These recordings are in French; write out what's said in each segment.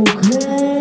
Okay,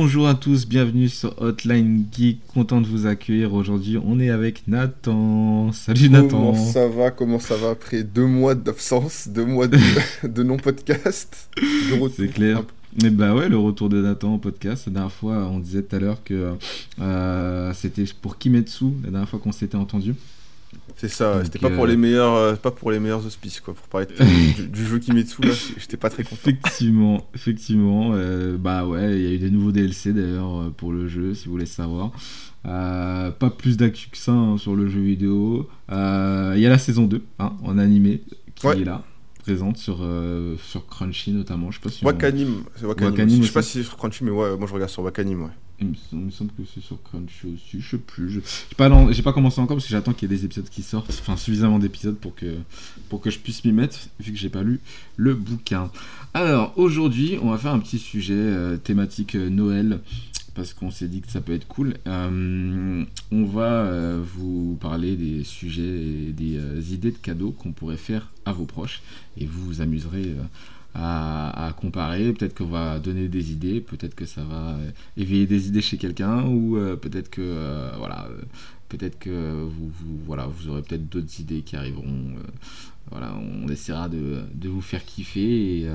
Bonjour à tous, bienvenue sur Hotline Geek, content de vous accueillir aujourd'hui. On est avec Nathan. Salut Nathan. Comment ça va Comment ça va après deux mois d'absence, deux mois de, de non-podcast. C'est clair. Mais bah ouais, le retour de Nathan au podcast. La dernière fois, on disait tout à l'heure que euh, c'était pour Kimetsu, la dernière fois qu'on s'était entendu. C'est ça, c'était pas euh, pour les meilleurs, euh, pas pour les meilleurs auspices quoi. Pour parler de- du, du jeu Kimetsu là, j'étais pas très content. Effectivement, effectivement. euh, bah ouais, il y a eu des nouveaux DLC d'ailleurs euh, pour le jeu, si vous voulez savoir. Euh, pas plus d'actu que ça hein, sur le jeu vidéo. Euh, Il y a la saison 2 hein, en animé qui Ouais. est là, présente sur, euh, sur Crunchy notamment. Je sais pas si on- c'est Wakanim. Wakanim aussi. Je sais pas si c'est sur Crunchy, mais ouais, moi je regarde sur Wakanim, ouais. Il me, semble que c'est sur Crunchy aussi, je sais plus. je- J'ai pas, pas commencé encore parce que j'attends qu'il y ait des épisodes qui sortent, enfin suffisamment d'épisodes pour que, pour que je puisse m'y mettre, vu que j'ai pas lu le bouquin. Alors aujourd'hui, on va faire un petit sujet euh, thématique euh, Noël, parce qu'on s'est dit que ça peut être cool. Euh, on va vous parler des sujets et des idées de cadeaux qu'on pourrait faire à vos proches, et vous vous amuserez. À, comparer, peut-être qu'on va donner des idées, peut-être que ça va éveiller des idées chez quelqu'un ou euh, peut-être que euh, voilà peut-être que vous, voilà vous aurez peut-être d'autres idées qui arriveront euh, voilà on essaiera de, vous faire kiffer et,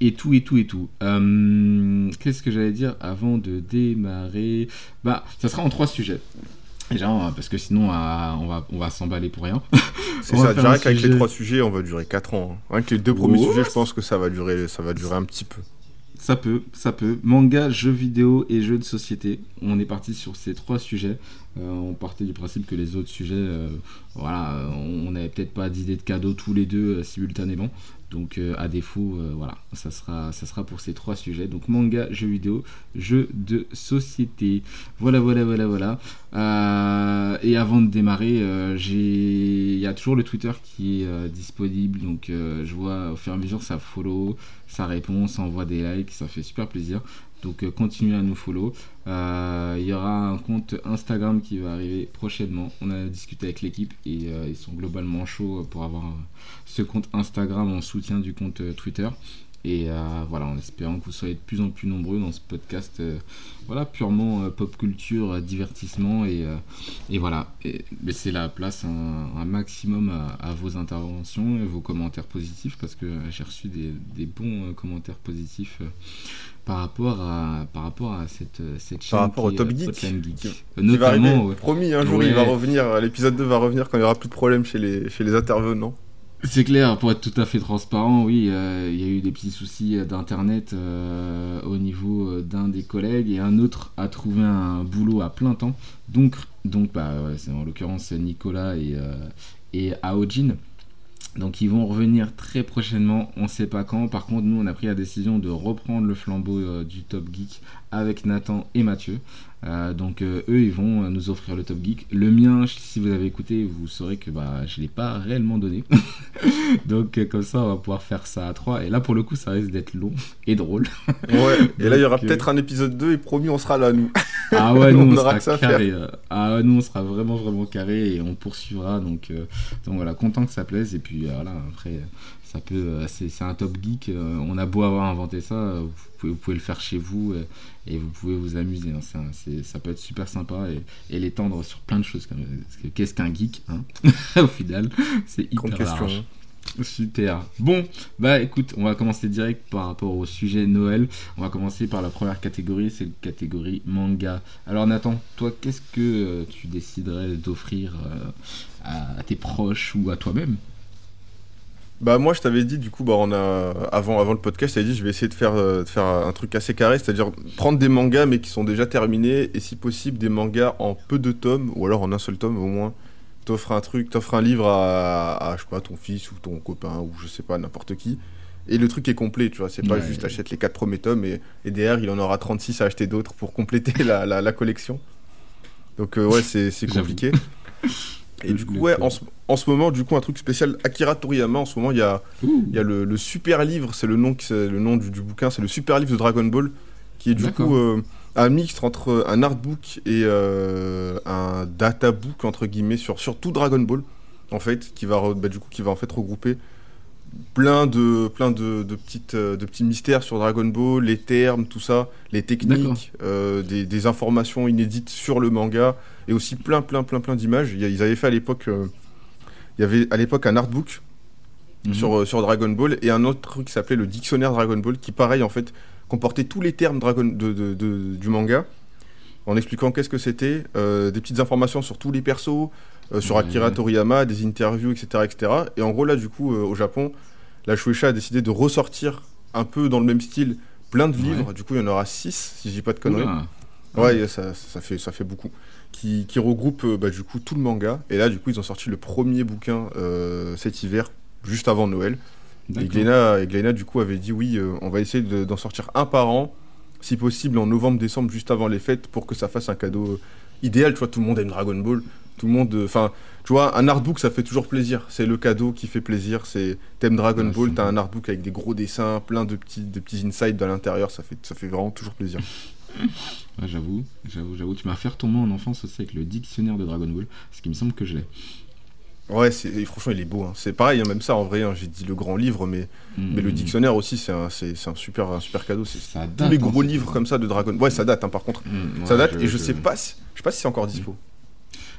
et tout et tout et tout. Qu'est-ce que j'allais dire avant de démarrer? Bah ça sera en trois sujets. Déjà, parce que sinon, on va s'emballer pour rien. C'est ça, qu'avec sujet- les trois sujets, on va durer 4 ans. hein. Que les deux premiers Oh. sujets, je pense que ça va durer, ça va durer un petit peu. Ça peut, ça peut. Manga, jeux vidéo et jeux de société. On est parti sur ces trois sujets. Euh, on partait du principe que les autres sujets, euh, voilà, euh, on n'avait peut-être pas d'idée de cadeaux tous les deux simultanément. Donc à défaut, voilà, ça sera, ça sera pour ces trois sujets. Donc manga, jeux vidéo, jeux de société. Voilà, voilà, voilà, voilà. Et avant de démarrer, il y a toujours le Twitter qui est disponible. Donc je vois au fur et à mesure ça follow, ça répond, ça envoie des likes, ça fait super plaisir. Donc euh, continuez à nous follow. Euh, Il y aura un compte Instagram qui va arriver prochainement. On a discuté avec l'équipe et euh, ils sont globalement chauds pour avoir ce compte Instagram en soutien du compte Twitter. Et euh, voilà, en espérant que vous soyez de plus en plus nombreux dans ce podcast, euh, voilà, purement euh, pop culture, divertissement et, et voilà, et laissez la place un, un maximum à, à vos interventions et vos commentaires positifs parce que j'ai reçu des, des bons commentaires positifs par rapport à par rapport à cette cette chaîne Par rapport au qui Top Geek, qui- va notamment ouais. promis, un jour il va revenir, l'épisode 2 va revenir quand il y aura plus de problèmes chez les, chez les intervenants. C'est clair, pour être tout à fait transparent, oui, euh, il y a eu des petits soucis euh, d'internet euh, au niveau d'un des collègues et un autre a trouvé un boulot à plein temps. Donc, donc bah, c'est en l'occurrence Nicolas et, Aojin. Donc ils vont revenir très prochainement, on sait pas quand. Par contre, nous on a pris la décision de reprendre le flambeau du Top Geek avec Nathan et Mathieu. Euh, donc euh, eux ils vont euh, nous offrir le Top Geek. Le mien, si vous avez écouté, vous saurez que bah je l'ai pas réellement donné. donc euh, comme ça on va pouvoir faire ça à trois. Et là pour le coup ça risque d'être long et drôle. Ouais, et là il y aura peut-être un épisode 2 et promis on sera là nous. Ah ouais, nous On on, aura sera carré. Ah ouais, nous on sera vraiment vraiment carré et on poursuivra. Donc, donc voilà, content que ça plaise. Et puis voilà, après, ça peut. euh, c'est un top geek. euh, on a beau avoir inventé ça, euh, vous pouvez, vous pouvez le faire chez vous et vous pouvez vous amuser. hein. Ça peut être super sympa et, et l'étendre sur plein de choses. Qu'est-ce qu'un geek hein? Au final, c'est hyper question. large. Super. Bon, bah écoute, on va commencer direct par rapport au sujet Noël. On va commencer par la première catégorie, c'est la catégorie manga. Alors Nathan, toi, qu'est-ce que tu déciderais d'offrir à tes proches ou à toi-même? Bah moi je t'avais dit du coup bah on a avant avant le podcast j'avais dit je vais essayer de faire euh, de faire un truc assez carré c'est-à-dire prendre des mangas mais qui sont déjà terminés et si possible des mangas en peu de tomes ou alors en un seul tome au moins. T'offres un truc t'offres un livre à, à, je sais pas ton fils ou ton copain ou je sais pas n'importe qui. Et le truc est complet tu vois c'est pas Ouais. juste achète les quatre premiers tomes et, et derrière il en aura 36 à acheter d'autres pour compléter la, la, la collection. Donc euh, ouais c'est compliqué et du coup ouais en ce, en ce moment du coup un truc spécial Akira Toriyama en ce moment il y a y a le, le super livre, c'est le nom, le nom du, du bouquin, c'est le super livre de Dragon Ball, qui est du coup euh, un mix entre un artbook et euh, un databook entre guillemets sur, sur tout Dragon Ball, en fait, qui va bah, du coup qui va en fait regrouper plein de plein de, de petites euh, de petits mystères sur Dragon Ball, les termes, tout ça, les techniques, euh, des, des informations inédites sur le manga et aussi plein plein plein plein d'images. Ils avaient fait à l'époque euh, il y avait à l'époque un artbook mhm. sur, euh, sur Dragon Ball et un autre truc qui s'appelait le dictionnaire Dragon Ball qui pareil en fait comportait tous les termes Dragon de, de- de- du manga en expliquant qu'est-ce que c'était, euh, des petites informations sur tous les persos, euh, sur Ouais. Akira Toriyama, des interviews, etc., etc. Et en gros là du coup euh, au Japon, la Shueisha a décidé de ressortir un peu dans le même style plein de Ouais. livres. Du coup il y en aura 6 si je dis pas de conneries. Ouais, ça, ça, fait, ça fait beaucoup. Qui, qui regroupe euh, bah, du coup tout le manga. Et là, du coup, ils ont sorti le premier bouquin euh, cet hiver, juste avant Noël. Et. Glénat, et Glénat, du coup, avait dit oui, euh, on va essayer de- d'en sortir un par an, si possible en novembre-décembre, juste avant les fêtes, pour que ça fasse un cadeau idéal. Tu vois, tout le monde aime Dragon Ball. Tout le monde. Enfin, tu vois, un artbook, ça fait toujours plaisir. C'est le cadeau qui fait plaisir. C'est T'aimes Dragon Ouais, Ball, t'as un artbook avec des gros dessins, plein de petits, de petits insides à l'intérieur. Ça fait, ça fait vraiment toujours plaisir. Ouais, j'avoue, j'avoue, j'avoue. Tu m'as fait retomber en enfance aussi avec le dictionnaire de Dragon Ball, parce qu'il me semble que je l'ai. Ouais, c'est, franchement, il est beau. hein. C'est pareil, hein, même ça, en vrai, hein, j'ai dit le grand livre, mais, mais le dictionnaire aussi, c'est un, super, un super cadeau. C'est tous les hein, gros c'est- livres comme ça de Dragon. Ouais, ça date, hein, par contre. Mhm, ça date, et je sais pas si, je sais pas si c'est encore dispo.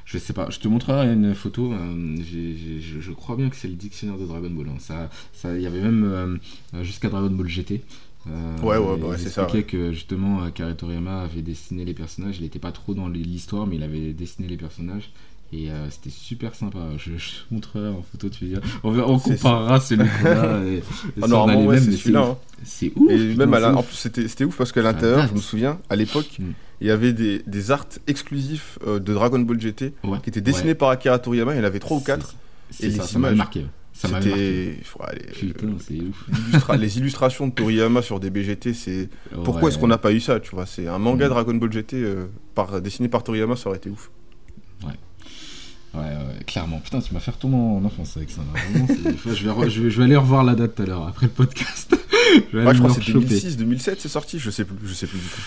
Je sais pas, je te montrerai une photo. euh, je, je crois bien que c'est le dictionnaire de Dragon Ball. hein. Ça, ça, il y avait même euh, jusqu'à Dragon Ball GT. Euh, Ouais, ouais, bah ouais, c'est ça, expliquaient que justement Akira Toriyama avait dessiné les personnages. Il était pas trop dans l'histoire, mais il avait dessiné les personnages. Et euh, c'était super sympa. Je, je montrerai en photo, tu veux dire. On, on comparera celui qu'on a. Et, et Ah, normalement, ouais, c'est celui-là. ouf. hein. C'est ouf. Et même putain, à la- c'est en ouf. plus, c'était, ouf parce qu'à l'intérieur, je me souviens, à l'époque, Mm. il y avait des, des arts exclusifs euh, de Dragon Ball GT Ouais, qui étaient dessinés ouais. par Akira Toriyama. Il y en avait trois ou quatre. C'est- Et c'est les ça, ça images. marqué. Ouais. Ça m'avait marqué. C'était. faut aller, Putain, euh, c'est ouf. les illustrations de Toriyama sur des BGT, c'est. Pourquoi Ouais. est-ce qu'on n'a pas eu ça, tu vois? C'est un manga Mm. Dragon Ball GT euh, par, dessiné par Toriyama, ça aurait été ouf. Ouais, ouais, clairement. Putain, tu m'as fait retomber en enfance avec ça. Vraiment, je, vais re- je, vais, je vais aller revoir la date tout à l'heure, après le podcast. je vais Ouais, je crois que c'est rechoper. 2006, 2007, c'est sorti, je sais plus, je sais plus du tout.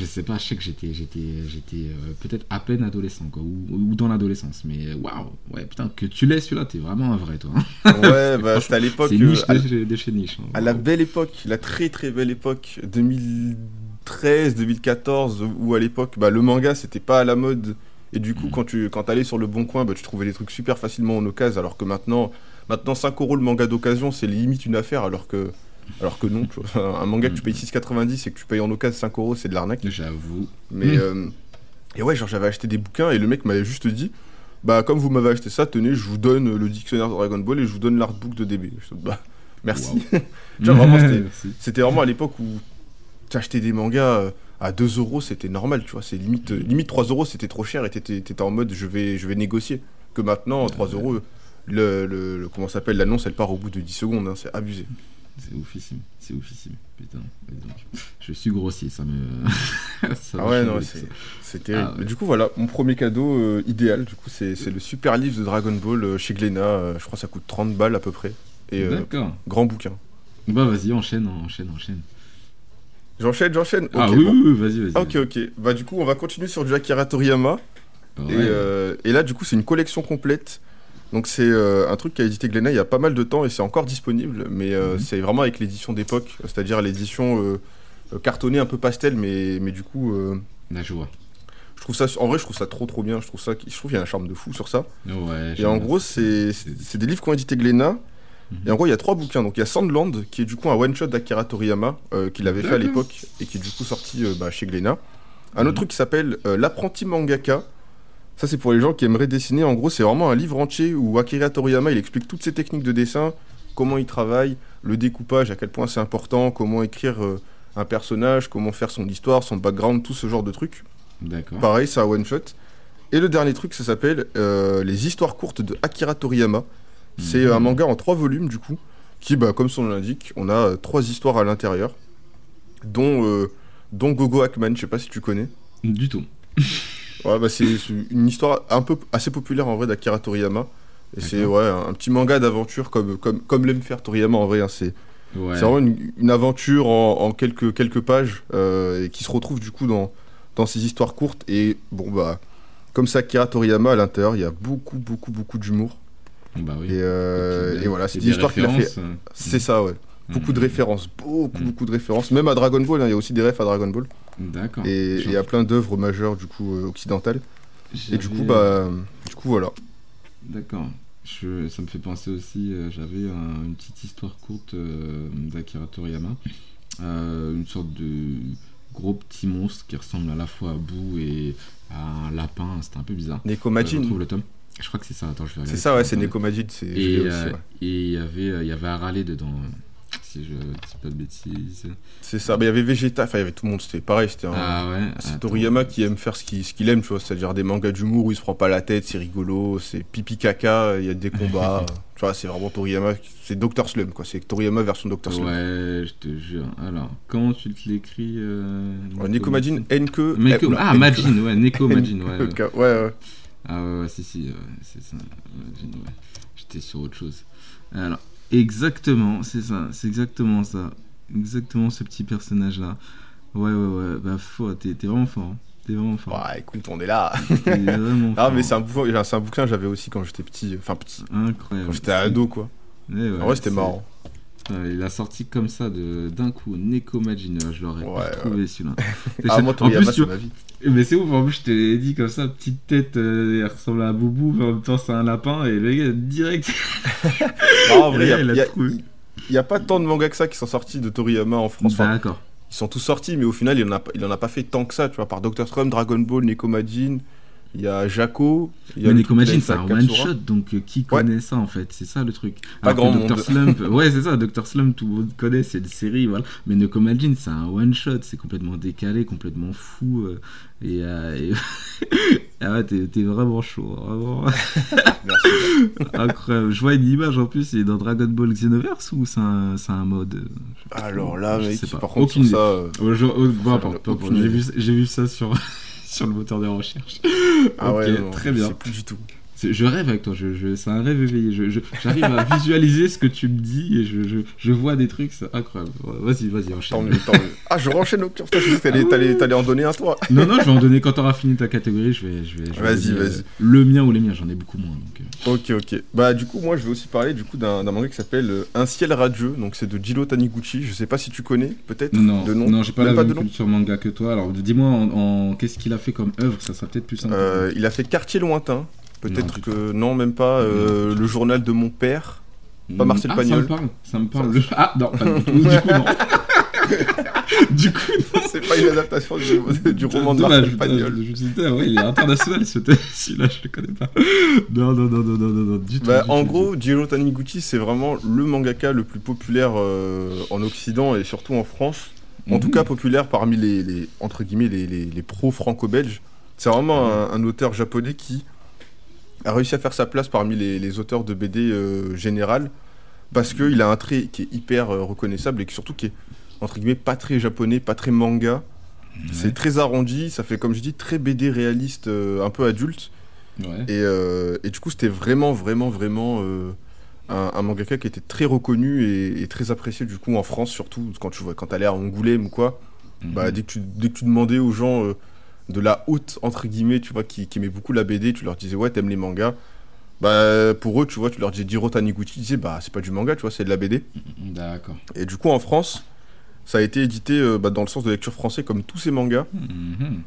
Je sais pas, je sais que j'étais, j'étais, j'étais euh, peut-être à peine adolescent, quoi, ou, ou dans l'adolescence. Mais euh, waouh, ouais, putain, que tu l'aies celui-là, t'es vraiment un vrai, toi. hein. Ouais, bah c'était à l'époque. C'est euh, niche à, de, de chez niche. hein. à la belle époque, la très très belle époque, 2013, 2014, où à l'époque, bah, le manga c'était pas à la mode. Et du coup, Mm. quand tu quand allais sur le bon coin, bah, tu trouvais des trucs super facilement en occasion, alors que maintenant, maintenant 5 euros le manga d'occasion, c'est limite une affaire, alors que. Alors que non, tu vois. un manga que tu Mm. payes 6,90 et que tu payes en occasion 5 euros, c'est de l'arnaque. J'avoue. Mais Mm. euh, et ouais, genre j'avais acheté des bouquins et le mec m'avait juste dit bah comme vous m'avez acheté ça, tenez, je vous donne le dictionnaire de Dragon Ball et je vous donne l'artbook de DB. Je dis, bah merci. Vois, vraiment, c'était- Merci. C'était vraiment à l'époque où t'achetais des mangas euh, à 2 euros, c'était normal, tu vois, c'est limite euh, limite 3 euros, c'était trop cher et t'étais t'étais en mode je vais je vais négocier. Que maintenant 3 ouais. euros le, le, le- comment ça s'appelle l'annonce elle part au bout de 10 secondes, hein, c'est abusé. C'est oufissime, c'est oufissime. Putain, donc. Je suis grossier, ça me. ça Ah ouais, non, c'est terrible. Ah ouais. Mais Du coup, voilà, mon premier cadeau euh, idéal, du coup, c'est le super livre de Dragon Ball euh, chez Glénat. euh, je crois que ça coûte 30 balles à peu près. Et D'accord. grand bouquin. Bah vas-y, enchaîne, enchaîne, enchaîne. J'enchaîne, j'enchaîne. ah oui, bon. oui, oui, vas-y, vas-y. Ah, ok, ok. Bah, du coup, on va continuer sur du Akira Toriyama. Ouais. Et, et là, du coup, c'est une collection complète. Donc, c'est euh, un truc qu'a édité Glénat il y a pas mal de temps et c'est encore disponible. Mais euh, Mhm. c'est vraiment avec l'édition d'époque, c'est-à-dire l'édition euh, cartonnée un peu pastel, mais, mais du coup, euh, Là, je trouve ça, en vrai, je trouve ça trop trop bien. Je trouve, ça, je trouve qu'il y a un charme de fou sur ça. Ouais. Et en gros, c'est des livres qu'ont édité Glénat. Mhm. Et en gros, il y a trois bouquins. Donc, il y a Sandland, qui est du coup un one-shot d'Akira Toriyama, qu'il avait fait à l'époque et qui est du coup sorti bah, chez Glénat. Un autre Mhm. truc qui s'appelle L'apprenti mangaka. Ça, c'est pour les gens qui aimeraient dessiner. En gros, c'est vraiment un livre entier où Akira Toriyama il explique toutes ses techniques de dessin, comment il travaille, le découpage, à quel point c'est important, comment écrire euh, un personnage, comment faire son histoire, son background, tout ce genre de trucs. D'accord. Pareil, c'est un one shot. Et le dernier truc, ça s'appelle euh, Les histoires courtes de Akira Toriyama. C'est Mhm. un manga en trois volumes, du coup, qui, bah, comme son nom l'indique, on a euh, trois histoires à l'intérieur, dont, euh, dont Gogo Hackman, je sais pas si tu connais. Du tout. Ouais, bah, c'est une histoire un peu assez populaire en vrai d'Akira Toriyama. Et c'est ouais, un, petit manga d'aventure comme, comme, comme l'aime faire Toriyama en vrai. hein. C'est Ouais. vraiment une, une aventure en, en quelques, quelques pages euh, et qui se retrouve du coup dans, dans ces histoires courtes. Et bon, bah, comme ça, Akira Toriyama à l'intérieur, il y a beaucoup, beaucoup, beaucoup d'humour. Bah oui. Et, euh, puis, et voilà, c'est des histoires qu'il a fait. euh, C'est ça, ouais. Beaucoup de références, beaucoup, Mhm. beaucoup de références. Même à Dragon Ball, hein, il y a aussi des refs à Dragon Ball. D'accord. Et il y a plein d'œuvres majeures, du coup, euh, occidentales. Et du coup, bah, du coup, voilà. D'accord. Je, ça me fait penser aussi, euh, j'avais un- une petite histoire courte euh, d'Akira Toriyama. Euh, une sorte de gros petit monstre qui ressemble à la fois à Boo et à un lapin. C'était un peu bizarre. Neko Euh, je Majin. retrouve le tome. Je crois que c'est ça. Attends, je vais C'est regarder ça, ouais, c'est Attends. Neko Majin. c'est- je Et euh, ouais. il y avait, euh, y avait Harale dedans. Euh, Si je dis pas de bêtises. C'est ça. Bah, il y avait Vegeta, enfin, il y avait tout le monde, c'était pareil. C'était un. Ah ouais. C'est. Toriyama qui aime faire ce qu'il ce aime, tu vois, c'est-à-dire des mangas d'humour où il se prend pas la tête, c'est rigolo, c'est pipi caca, il y a des combats, tu vois, c'est vraiment Toriyama, c'est Dr Slum, quoi, c'est Toriyama version Dr Slum. Ouais, je te jure. Alors, comment tu te l'écris euh, Ouais, Neko Majin, Enke... Neko- eh, oula, ah. Majin, ouais, Neko Majin, ouais. ouais. Ouais. Ah ouais, ouais, si, si, ouais, c'est ça. J'étais sur autre chose. Alors, exactement, c'est ça, c'est exactement ça. Exactement ce petit personnage-là. Ouais, ouais, ouais, bah, faut, t'es vraiment fort. hein. T'es vraiment fort. Ouais, écoute, on est là. T'es vraiment Ah, fort. mais c'est un bouquin, c'est un bouquin que j'avais aussi quand j'étais petit, enfin petit, Incroyable. quand j'étais ado, quoi. Ouais, ouais, En vrai, c'était marrant. Ouais, il a sorti comme ça d'un coup, Neko Majin, ouais, je l'aurais Ouais, pas trouvé celui-là. Ah, moi, en Toriyama, plus, tu ma vie. mais c'est ouf, en plus je te dit comme ça, petite tête, euh, elle ressemble à Boubou, mais en même temps c'est un lapin, et le gars, direct, Non, en vrai, il y a- il a il y a- trouvé. il y a pas tant de mangas que ça qui sont sortis de Toriyama en France. Enfin, D'accord. ils sont tous sortis, mais au final, il en a, pas- il en a pas fait tant que ça, tu vois, par Dr Slum, Dragon Ball, Neko Majin, il y a Jaco, il y a Mais c'est un Katsura. one shot, donc euh, qui connaît ça en fait? C'est ça le truc. Pas Alors grand Dr. monde. Slump, ouais, c'est ça, Dr. Slump, tout le monde connaît, c'est une série, voilà. Mais Neko Majin, c'est un one shot, c'est complètement décalé, complètement fou. euh, et, euh, et- ah ouais, t'es vraiment chaud, vraiment Merci. incroyable. Je vois une image en plus, il est dans Dragon Ball Xenoverse ou c'est un, un mode? Alors là, je mec, sais pas. par contre, Aucune ça, Oh, J'ai vu, j'ai vu ça sur, sur le moteur de recherche. ah ouais, non, très je bien. sais plus du tout. Je rêve avec toi, je, je- c'est un rêve éveillé. J'arrive à visualiser ce que tu me dis et je, vois des trucs, c'est incroyable. Vas-y, vas-y, Tant enchaîne. mieux, tant mieux. Ah, je renchaîne au pire. Je pensais que t'allais- t'allais t'allais en donner un, toi. Non, non, je vais en donner quand t'auras fini ta catégorie. Je vais, je vais, je Vas-y, donner, euh, vas-y. le mien ou les miens, j'en ai beaucoup moins. Donc, euh. Ok, ok. Bah, du coup, moi, je vais aussi parler du coup d'un d'un manga qui s'appelle euh, Un ciel radieux. Donc, c'est de Jiro Taniguchi. Je sais pas si tu connais, peut-être. Non, de nom. non, j'ai pas Même la pas même de nom. culture manga que toi. Alors, dis-moi en, en- qu'est-ce qu'il a fait comme œuvre, ça sera peut-être plus simple. Euh, il a fait Quartier lointain. Peut-être que non, même pas. euh, le journal de mon père. pas Marcel ah, Pagnol. Ça me parle, ça me parle. Le- Ah, non, pas du tout. Du coup, non. du coup, non. c'est pas une adaptation du, du roman de Marcel Pagnol. Je, je ah ouais, il est international, ce- celui-là, je le connais pas. Non, non, non, non, non, non, non, du tout. Bah, du en tout, gros, Jiro Taniguchi, c'est vraiment le mangaka le plus populaire euh, en Occident et surtout en France. En Mhm. tout cas, populaire parmi les, les- entre guillemets, les, les, les pros franco-belges. C'est vraiment un, un auteur japonais qui a réussi à faire sa place parmi les, les auteurs de BD euh, général parce qu'il a un trait qui est hyper euh, reconnaissable et qui surtout qui est, entre guillemets, pas très japonais, pas très manga. C'est très arrondi, ça fait, comme je dis, très BD réaliste, euh, un peu adulte. Ouais. Et, et du coup, c'était vraiment, vraiment, vraiment un, un mangaka qui était très reconnu et, et très apprécié du coup en France, surtout quand tu vois quand t'allais à Angoulême ou quoi. Bah, Mhm. dès, que tu, dès que tu demandais aux gens de la haute, entre guillemets, tu vois, qui, qui aimaient beaucoup la BD, tu leur disais, ouais, t'aimes les mangas. Bah, pour eux, tu vois, tu leur disais Jiro Taniguchi, ils disaient, bah, c'est pas du manga, tu vois, c'est de la BD. D'accord. Et du coup, en France, ça a été édité euh, bah, dans le sens de lecture français, comme tous ces mangas. Mhm.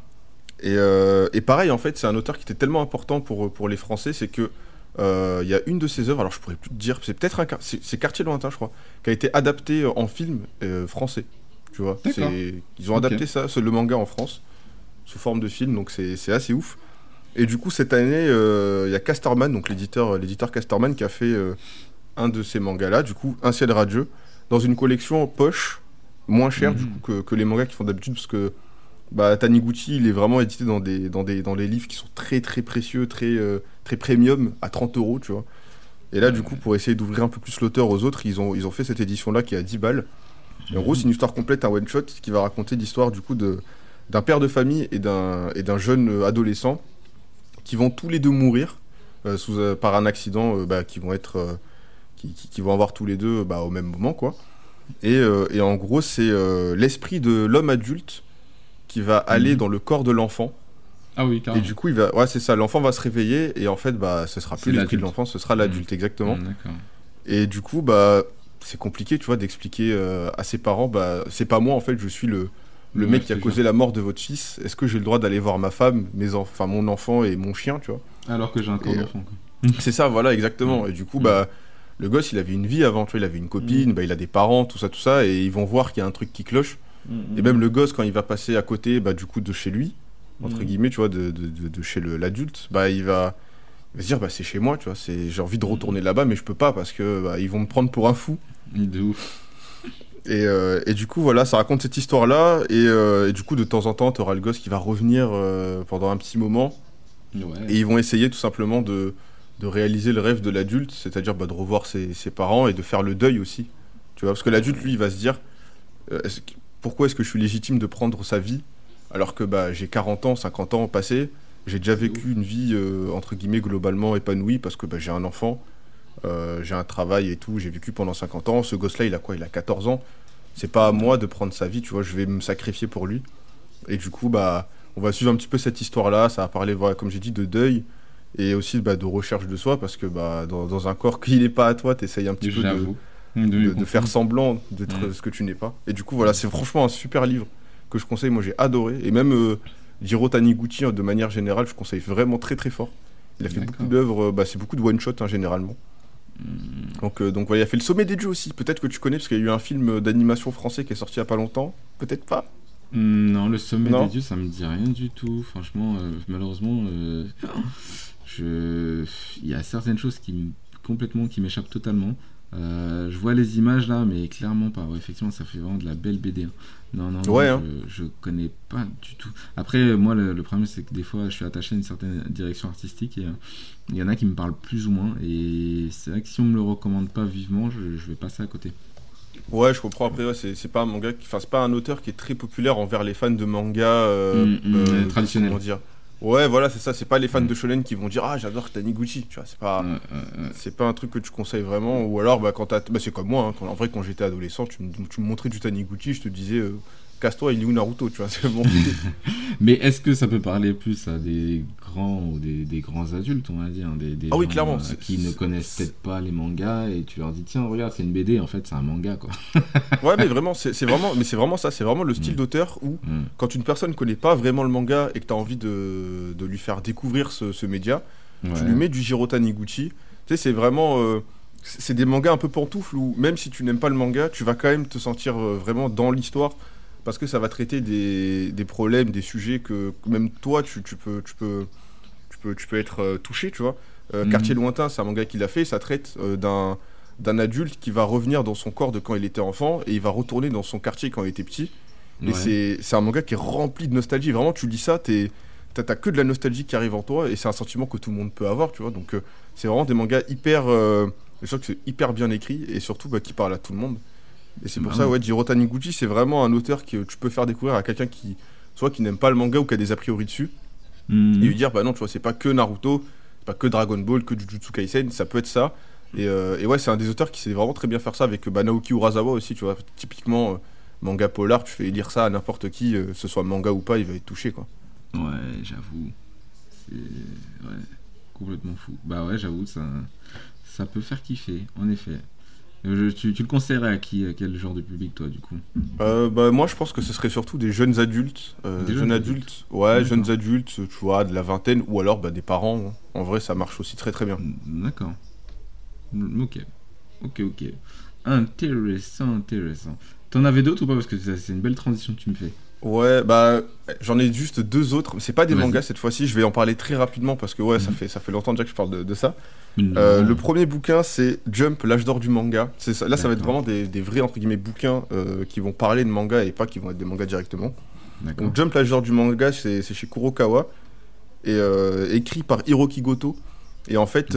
Et, euh, et pareil, en fait, c'est un auteur qui était tellement important pour, pour les Français, c'est que euh, il y a une de ses œuvres, alors je pourrais plus te dire, c'est peut-être un c'est Quartier lointain, je crois, qui a été adapté en film français. Tu vois, ils ont adapté ça, c'est le manga en France, sous forme de film, donc c'est c'est assez ouf. Et du coup, cette année, euh, il y a Casterman, donc l'éditeur Casterman, qui a fait euh, un de ces mangas-là, du coup, Un ciel radieux, dans une collection poche, moins chère du Mhm. coup que, que les mangas qui font d'habitude, parce que bah, Taniguchi, il est vraiment édité dans des, dans des, dans des livres qui sont très très précieux, très, euh, très premium, à 30 euros, tu vois. Et là, du coup, pour essayer d'ouvrir un peu plus l'auteur aux autres, ils ont, ils ont fait cette édition-là qui est à 10 balles. Et en gros, c'est une histoire complète, un one-shot, qui va raconter l'histoire du coup de, d'un père de famille et d'un, et jeune adolescent qui vont tous les deux mourir euh, sous, euh, par un accident, euh, bah, qui vont être, qui, qui- qui vont avoir tous les deux bah, au même moment, quoi. Et, et en gros, c'est l'esprit de l'homme adulte qui va aller Mhm. dans le corps de l'enfant. Ah oui, Et carrément. du coup, il va, ouais, c'est ça. L'enfant va se réveiller et en fait, bah, ce sera plus l'esprit de l'enfant, ce sera l'adulte, exactement. Mm, D'accord. Et du coup, bah, c'est compliqué, tu vois, d'expliquer à ses parents, bah, c'est pas moi, en fait, je suis le, le Ouais, mec qui a causé la mort de votre fils. Est-ce que j'ai le droit d'aller voir ma femme, mes enf- enfin, mon enfant et mon chien, tu vois? Alors que j'ai un corps euh, d'enfant. C'est ça, voilà, exactement. Mm. Et du coup, bah, le gosse, il avait une vie avant, tu vois, il avait une copine, bah, il a des parents, tout ça, tout ça, et ils vont voir qu'il y a un truc qui cloche. Et même le gosse, quand il va passer à côté, bah, du coup, de chez lui, entre guillemets, tu vois, de, de, de- de chez l'adulte, bah, il va, il va se dire, bah, c'est chez moi, tu vois, j'ai envie de retourner là-bas, mais je peux pas parce que bah, ils vont me prendre pour un fou. De ouf. Et, euh, et du coup, voilà, ça raconte cette histoire-là, et, euh, et du coup, de temps en temps, tu auras le gosse qui va revenir euh, pendant un petit moment, Ouais. et ils vont essayer tout simplement de, de réaliser le rêve de l'adulte, c'est-à-dire bah, de revoir ses, ses parents et de faire le deuil aussi. Tu vois, parce que l'adulte, lui, il va se dire que- pourquoi est-ce que je suis légitime de prendre sa vie alors que bah, j'ai 40 ans, 50 ans passés, j'ai déjà vécu une vie entre guillemets globalement épanouie parce que bah, j'ai un enfant, euh, j'ai un travail et tout, j'ai vécu pendant 50 ans. Ce gosse-là, il a quoi? Il a 14 ans. C'est pas à moi de prendre sa vie, tu vois, je vais me sacrifier pour lui. Et du coup, bah, on va suivre un petit peu cette histoire-là. Ça va parler, voilà, comme j'ai dit, de deuil et aussi bah, de recherche de soi parce que bah, dans, dans un corps qui n'est pas à toi, tu essayes un petit peu de, J'avoue. de, de faire semblant d'être Mm. ce que tu n'es pas. Et du coup, voilà, c'est franchement un super livre que je conseille. Moi, j'ai adoré. Et même euh, Jiro Taniguchi, hein, de manière générale, je conseille vraiment très très fort. Il a fait beaucoup d'œuvres, euh, bah, c'est beaucoup de one-shot hein, généralement. Mm. Donc, euh, donc voilà, il a fait Le Sommet des Dieux aussi. Peut-être que tu connais, parce qu'il y a eu un film d'animation français qui est sorti il y a pas longtemps. Peut-être pas. Mm, Non, le sommet Non. des dieux, ça me dit rien du tout. Franchement, euh, malheureusement, euh, je... il y a certaines choses qui complètement qui m'échappent totalement. Euh, je vois les images là, mais clairement pas. Ouais, effectivement, ça fait vraiment de la belle BD. hein. Non, non, non, hein. je, je connais pas du tout. Après, moi, le, le problème, c'est que des fois, je suis attaché à une certaine direction artistique et euh, il y en a qui me parlent plus ou moins. Et c'est vrai que si on me le recommande pas vivement, je, je vais passer à côté. Ouais, je comprends. Après, ouais, c'est pas un manga, qui- enfin, c'est pas un auteur qui est très populaire envers les fans de manga euh, Mm, mm, euh, traditionnel. comment dire. Ouais, voilà, c'est ça. C'est pas les fans Mm. de shonen qui vont dire ah j'adore Taniguchi. Tu vois, c'est pas. Ouais. C'est pas un truc que tu conseilles vraiment, ou alors bah, quand t'as- bah, c'est comme moi, hein, quand- en vrai quand j'étais adolescent, tu me, tu me montrais du Taniguchi, je te disais euh, casse-toi, il est où Naruto, tu vois, c'est bon. Mais est-ce que ça peut parler plus à des grands ou des, des grands adultes, on va dire, des, des Ah oui, gens, clairement, euh, qui ne connaissent peut-être pas les mangas et tu leur dis tiens regarde c'est une BD en fait c'est un manga quoi. ouais, mais vraiment, c'est vraiment, mais c'est vraiment ça, c'est vraiment le style Mm. d'auteur où Mm. quand une personne connaît pas vraiment le manga et que t'as envie de, de lui faire découvrir ce, ce média, tu lui mets du Jiro Taniguchi. Tu sais, c'est vraiment, euh, c'est des mangas un peu pantoufles où même si tu n'aimes pas le manga, tu vas quand même te sentir euh, vraiment dans l'histoire. Parce que ça va traiter des, des problèmes, des sujets que même toi, tu, tu peux, tu, peux, tu, peux, tu peux être euh, touché, tu vois. Euh, Mhm. Quartier lointain, c'est un manga qu'il a fait, ça traite euh, d'un d'un adulte qui va revenir dans son corps de quand il était enfant et il va retourner dans son quartier quand il était petit. Et Ouais. c'est c'est un manga qui est rempli de nostalgie. Vraiment, tu lis ça, t'as que de la nostalgie qui arrive en toi et c'est un sentiment que tout le monde peut avoir, tu vois. Donc, euh, c'est vraiment des mangas hyper. Euh, je sens que c'est hyper bien écrit et surtout bah, qui parle à tout le monde. Et c'est pour Bah ça, ouais. ouais, Jiro Taniguchi, c'est vraiment un auteur que tu peux faire découvrir à quelqu'un qui, soit qui n'aime pas le manga ou qui a des a priori dessus, Mm. et lui dire, bah non, tu vois, c'est pas que Naruto, c'est pas que Dragon Ball, que Jujutsu Kaisen, ça peut être ça. Et, euh, et ouais, c'est un des auteurs qui sait vraiment très bien faire ça avec euh, bah, Naoki Urasawa aussi, tu vois. Typiquement, euh, manga polar, tu fais lire ça à n'importe qui, euh, ce soit manga ou pas, il va être touché quoi. Ouais, j'avoue. C'est ouais, complètement fou. Bah ouais, j'avoue, ça, ça peut faire kiffer, en effet. Je- tu, tu le conseillerais à qui, à quel genre de public, toi, du coup? Euh, bah, moi je pense que ce serait surtout des jeunes adultes. euh, Des jeunes jeunes adultes, ouais, jeunes adultes, tu vois, de la vingtaine, ou alors bah, des parents. hein. En vrai, ça marche aussi très très bien. D'accord. Mm, Ok. Ok, ok. Intéressant, intéressant. T'en avais d'autres ou pas? Parce que c'est une belle transition que tu me fais. Ouais, bah j'en ai juste deux autres. C'est pas des mangas cette fois-ci. Je vais en parler très rapidement parce que ouais, ça Mhm. fait ça fait longtemps déjà que je parle de, de ça. Euh, le premier bouquin, c'est Jump, l'âge d'or du manga. Ça- là, ça va être vraiment des, des vrais entre guillemets bouquins euh, qui vont parler de manga et pas qui vont être des mangas directement. Donc Jump, l'âge d'or du manga, c'est chez Kurokawa et euh, écrit par Hiroki Goto. Et en fait,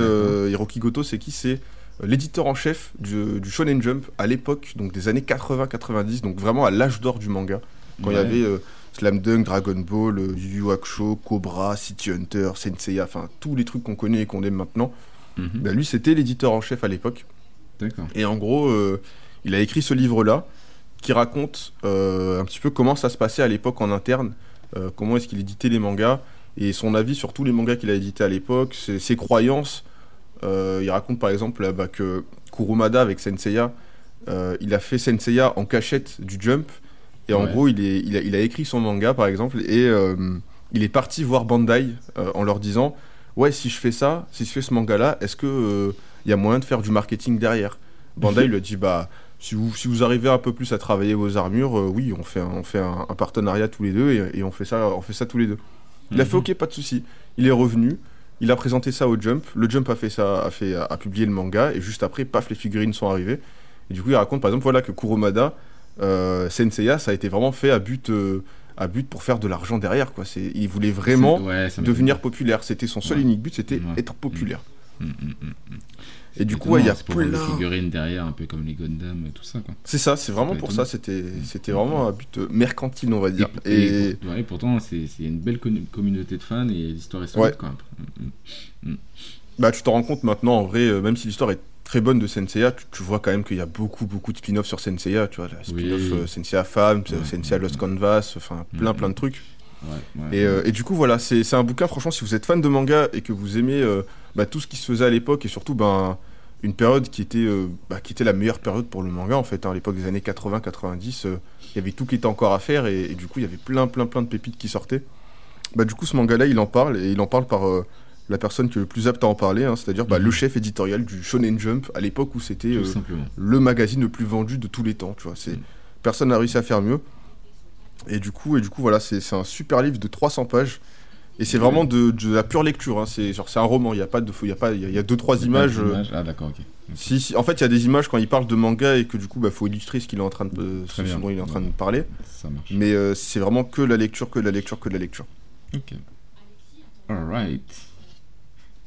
Hiroki Goto, c'est qui? C'est l'éditeur en chef du, du Shonen Jump à l'époque, donc des années 80-90, donc vraiment à l'âge d'or du manga. Quand il y avait euh, Slam Dunk, Dragon Ball, euh, Yu Yu Hakusho, Cobra, City Hunter, Senseiya, enfin tous les trucs qu'on connaît et qu'on aime maintenant. Mhm. Bah, lui, c'était l'éditeur en chef à l'époque. Et en gros, euh, il a écrit ce livre-là qui raconte euh, un petit peu comment ça se passait à l'époque en interne, comment est-ce qu'il éditait les mangas et son avis sur tous les mangas qu'il a édités à l'époque, ses, ses croyances. Il raconte par exemple bah, que Kurumada avec Senseiya, il a fait Senseiya en cachette du Jump et en Ouais. gros il, est, il, a, il a écrit son manga par exemple et euh, il est parti voir Bandai euh, en leur disant ouais si je fais ça, si je fais ce manga là, est-ce que euh, il y a moyen de faire du marketing derrière? Bandai lui a dit bah si vous, si vous arrivez un peu plus à travailler vos armures, euh, oui, on fait, un, on fait un, un partenariat tous les deux et, et on, fait ça, on fait ça tous les deux. Il a fait Mhm. ok, pas de souci. Il est revenu, il a présenté ça au Jump. Le Jump a fait ça, a, fait, a publié le manga et juste après, paf, les figurines sont arrivées. Et du coup, il raconte par exemple voilà, que Kuromada, euh, Senseiya, ça a été vraiment fait à but, euh, à but pour faire de l'argent derrière. Quoi. C'est- Il voulait vraiment ouais, devenir populaire. C'était son seul Ouais. unique but, c'était Ouais. être populaire. Mm, mm, mm. Et du coup, il y a plein. des figurines derrière, un peu comme les Gundam et tout ça, quoi. C'est ça, c'est vraiment pour étonnant. ça. C'était c'était vraiment un but euh, mercantile, on va dire. Et, pourtant, c'est c'est une belle communauté de fans et l'histoire est solide, quoi. Mm, mm. bah, tu t'en rends compte maintenant, en vrai, euh, même si l'histoire est très bonne de Senseiya, tu, tu vois quand même qu'il y a beaucoup, beaucoup de spin-off sur Senseiya. Tu vois, la spin-off Oui. euh, Senseiya Femme, Ouais. Senseiya Lost Canvas, enfin plein, Mhm. plein de trucs. Ouais, ouais. Et, euh, et du coup, voilà, c'est un bouquin, franchement, si vous êtes fan de manga et que vous aimez bah, tout ce qui se faisait à l'époque et surtout ben, une période qui était, bah, qui était la meilleure période pour le manga en fait, hein, à l'époque des années 80-90, euh, il y avait tout qui était encore à faire et, et du coup, il y avait plein, plein, plein de pépites qui sortaient. Bah, du coup, ce manga-là, il en parle et il en parle par la personne qui est le plus apte à en parler, hein, c'est-à-dire bah, Mhm. le chef éditorial du Shonen Jump à l'époque où c'était euh, le magazine le plus vendu de tous les temps, tu vois. C'est Mm. personne n'a réussi à faire mieux. Et du coup, et du coup, voilà, c'est un super livre de 300 pages. Et c'est vraiment de, de la pure lecture. hein. C'est genre c'est un roman. Il y a pas de, il y a pas, il y y a deux trois images. euh, Ah, d'accord, ok. Si, si, en fait, il y a des images quand il parle de manga et que du coup, bah, faut illustrer ce qu'il est en train de, ce bien. dont il est en train de Ouais. parler. Ça marche. Mais euh, c'est vraiment que la lecture, que la lecture, que la lecture. Ok. Alright.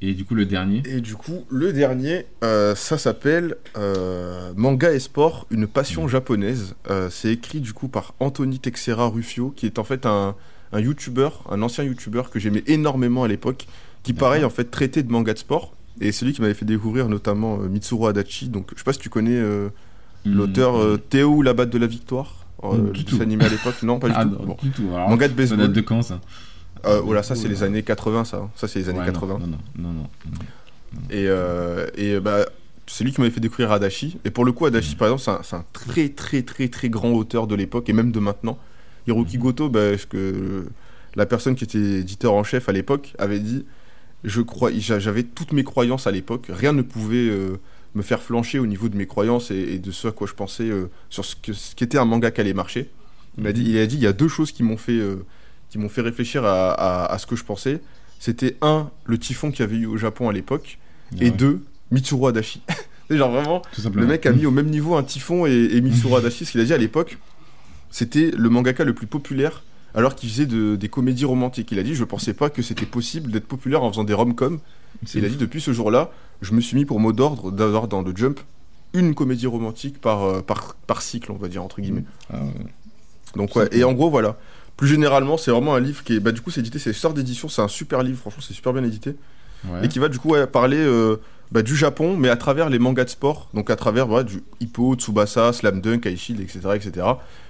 Et du coup, le dernier Et du coup, le dernier, euh, ça s'appelle euh, Manga et sport, une passion Mhm. japonaise. Euh, c'est écrit du coup par Anthony Texera Rufio, qui est en fait un, un YouTuber, un ancien YouTuber que j'aimais énormément à l'époque, qui pareil en fait traitait de manga de sport. Et c'est lui qui m'avait fait découvrir notamment Mitsuru Adachi. Donc je sais pas si tu connais l'auteur Mm. euh, Théo ou la batte de la victoire, euh, Mm, du tout. animé à l'époque. Non, pas du Ah, tout. non, Bon. du tout. Alors, Manga de ça baseball. date de quand ça? Euh, voilà, ça c'est les années 80, ça. Ça c'est les années Ouais, 80. Non, non, non, non. non. Et, euh, et bah, c'est lui qui m'avait fait découvrir Adachi. Et pour le coup, Mm. Adachi, par exemple, c'est un, très, très, très, très grand auteur de l'époque et même de maintenant. Hiroki Mm. Goto, bah, parce que la personne qui était éditeur en chef à l'époque avait dit je crois, j'a- j'avais toutes mes croyances à l'époque. Rien ne pouvait euh, me faire flancher au niveau de mes croyances et, et de ce à quoi je pensais euh, sur ce qu'était un manga qui allait marcher. Il m'a dit, il a dit, il y a deux choses qui m'ont fait, euh, qui m'ont fait réfléchir à, à- à ce que je pensais. C'était un, le typhon qu'il y avait eu au Japon à l'époque, Ah et ouais, deux, Mitsuru Adachi. Genre vraiment, le mec a mis au même niveau un typhon et, et Mitsuru Adachi. Ce qu'il a dit à l'époque, c'était le mangaka le plus populaire alors qu'il faisait de- des comédies romantiques. Il a dit, je pensais pas que c'était possible d'être populaire en faisant des rom-coms. Il a dit, depuis ce jour-là, je me suis mis pour mot d'ordre d'avoir dans le Jump une comédie romantique par, euh, par, par cycle, on va dire, entre guillemets. Ah, ouais. Donc ouais, et en gros voilà. Plus généralement, c'est vraiment un livre qui est, bah du coup c'est édité, c'est sort d'édition, c'est un super livre, franchement c'est super bien édité, Ouais. et qui va du coup ouais, parler euh, bah, du Japon, mais à travers les mangas de sport, donc à travers voilà, du Hippo, Tsubasa, Slam Dunk, Shield, etc. etc.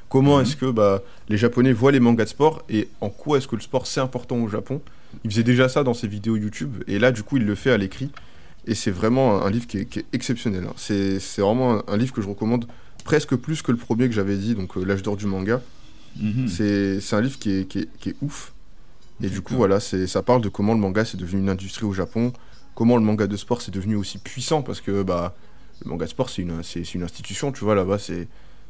Comment Mhm. est-ce que bah, les Japonais voient les mangas de sport et en quoi est-ce que le sport c'est important au Japon? Il faisait déjà ça dans ses vidéos YouTube et là du coup il le fait à l'écrit et c'est vraiment un, livre qui est, qui est exceptionnel. hein. C'est c'est vraiment un, un livre que je recommande presque plus que le premier que j'avais dit, donc euh, L'âge d'or du manga. Mhm. C'est c'est un livre qui est, qui est- qui est ouf. Et du coup, voilà, c'est- ça parle de comment le manga c'est devenu une industrie au Japon, comment le manga de sport c'est devenu aussi puissant, parce que bah, le manga de sport c'est une, une institution, tu vois, là-bas, c'est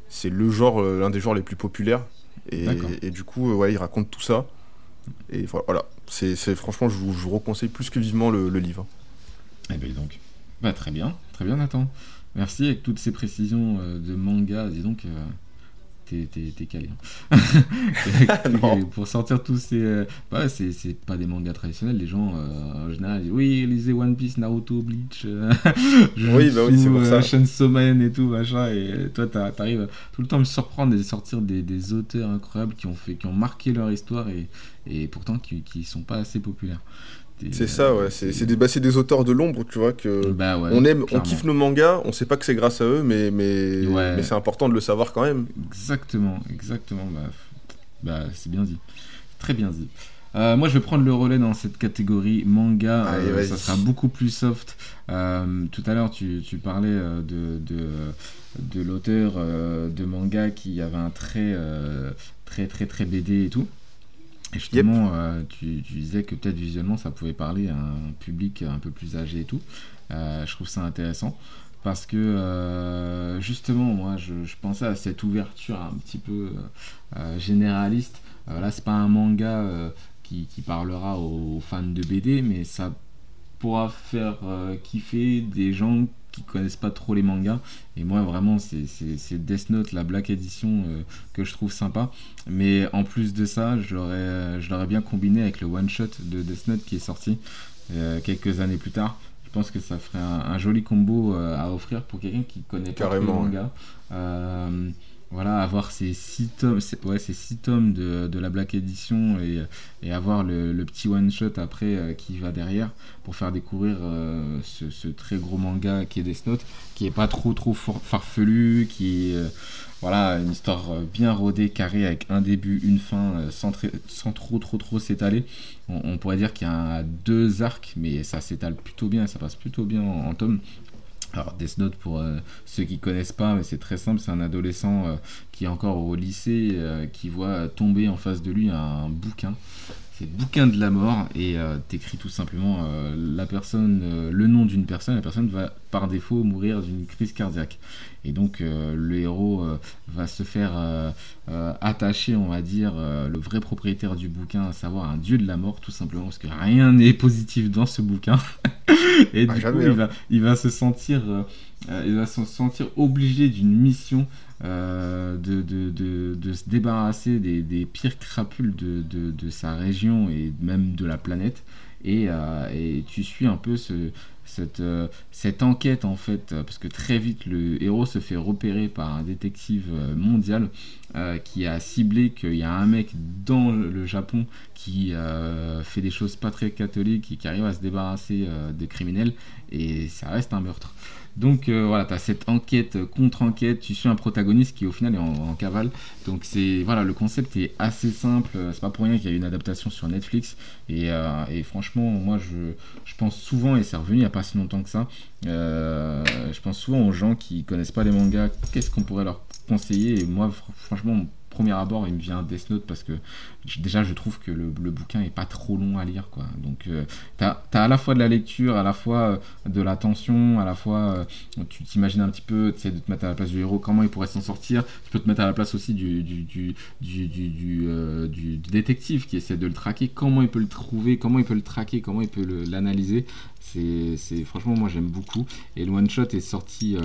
c'est le genre, euh, l'un des genres les plus populaires. Et, et du coup, ouais, il raconte tout ça. Et vo- voilà, c'est franchement, je vous, je vous reconseille plus que vivement le, le livre. Eh ben donc, bah très bien, très bien Nathan. Merci avec toutes ces précisions euh, de manga, dis donc, euh, t'es, calé. hein. Pour sortir tous ces... euh, bah, c'est, pas des mangas traditionnels, les gens euh, en général disent oui, lisez One Piece, Naruto, Bleach, euh, Oui, bah oui, pour ça. euh, Chainsaw Man et tout, machin, et toi t'arrives tout le temps à me surprendre et sortir des, des auteurs incroyables qui ont, fait, qui ont marqué leur histoire et, et pourtant qui, qui sont pas assez populaires. C'est ça, ouais, c'est des, bah, des auteurs de l'ombre, tu vois, que... Bah ouais, on aime, on kiffe nos mangas, on sait pas que c'est grâce à eux, mais, mais, Ouais. mais c'est important de le savoir quand même. Exactement, exactement. Bah, bah, c'est bien dit. Très bien dit. Euh, moi, je vais prendre le relais dans cette catégorie manga. Allez, Euh, ça sera beaucoup plus soft. Euh, tout à l'heure, tu, tu parlais de, de, de l'auteur de manga qui avait un trait euh, très, très, très BD et tout. Justement, euh, tu, tu disais que peut-être visuellement, ça pouvait parler à un public un peu plus âgé et tout. Euh, je trouve ça intéressant parce que euh, justement moi je, je pensais à cette ouverture un petit peu généraliste là c'est pas un manga qui, parlera aux, aux fans de BD mais ça pourra faire kiffer des gens qui connaissent pas trop les mangas. Et moi vraiment c'est Death Note la Black Edition euh, que je trouve sympa. Mais en plus de ça je l'aurais je l'aurais bien combiné avec le one shot de Death Note qui est sorti euh, quelques années plus tard. Je pense que ça ferait un, un joli combo euh, à offrir pour quelqu'un qui connaît pas trop le Carrément, ouais. Voilà, avoir ces six tomes, six tomes de, la Black Edition et, avoir le, petit one shot après euh, qui va derrière pour faire découvrir euh, ce, très gros manga qui est Death Note, qui est pas trop trop farfelu, qui est euh, voilà une histoire bien rodée, carrée avec un début, une fin, sans, sans trop trop trop s'étaler. On, pourrait dire qu'il y a deux arcs, mais ça s'étale plutôt bien, ça passe plutôt bien en, en tome. Alors Death Note pour euh, ceux qui connaissent pas, mais c'est très simple, c'est un adolescent euh, qui est encore au lycée, euh, qui voit tomber en face de lui un bouquin. C'est bouquin de la mort et t'écris tout simplement la personne, le nom d'une personne, la personne va par défaut mourir d'une crise cardiaque. Et donc euh, le héros euh, va se faire euh, attacher, on va dire, le vrai propriétaire du bouquin, à savoir un dieu de la mort, tout simplement, parce que rien n'est positif dans ce bouquin. Et Ah, du coup, il hein. va, il va se sentir, il va se sentir obligé d'une mission de, de, de, de se débarrasser des, des pires crapules de, de, de sa région et même de la planète. Et, euh, et tu suis un peu ce, cette, euh, cette enquête en fait, euh, parce que très vite le héros se fait repérer par un détective euh, mondial qui a ciblé qu'il y a un mec dans le Japon qui fait des choses pas très catholiques et qui arrive à se débarrasser euh, des criminels et ça reste un meurtre. Donc euh, voilà, tu as cette enquête euh, contre-enquête, tu suis un protagoniste qui au final est en, cavale. Donc c'est voilà, le concept est assez simple, euh, c'est pas pour rien qu'il y a une adaptation sur Netflix et, franchement, moi je, je pense souvent et c'est revenu il y a pas si longtemps que ça. je pense souvent aux gens qui connaissent pas les mangas, qu'est-ce qu'on pourrait leur conseiller? Et moi fr- franchement premier abord il me vient Death Note parce que déjà je trouve que le, bouquin est pas trop long à lire quoi. Donc euh, t'as as à la fois de la lecture à la fois euh, de la tension à la fois euh, tu t'imagines un petit peu tu sais de te mettre à la place du héros comment il pourrait s'en sortir. Tu peux te mettre à la place aussi du du, du, du, du, du, euh, détective qui essaie de le traquer. Comment il peut le trouver comment il peut le traquer comment il peut l'analyser. C'est franchement moi j'aime beaucoup. Et le one shot est sorti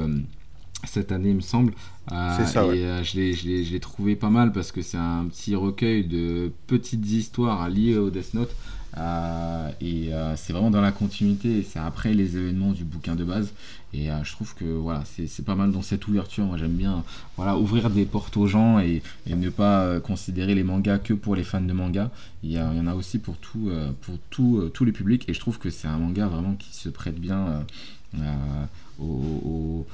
cette année il me semble Euh, ça, et ouais. euh, je l'ai- trouvé pas mal parce que c'est un petit recueil de petites histoires liées au Death Note Euh, et euh, c'est vraiment dans la continuité, c'est après les événements du bouquin de base. Et euh, je trouve que voilà, c'est pas mal dans cette ouverture. Moi j'aime bien voilà, ouvrir des portes aux gens et, et ne pas considérer les mangas que pour les fans de manga. Il y, a- il y en a aussi pour, tout, pour tout, tous les publics. Et je trouve que c'est un manga vraiment qui se prête bien au- au-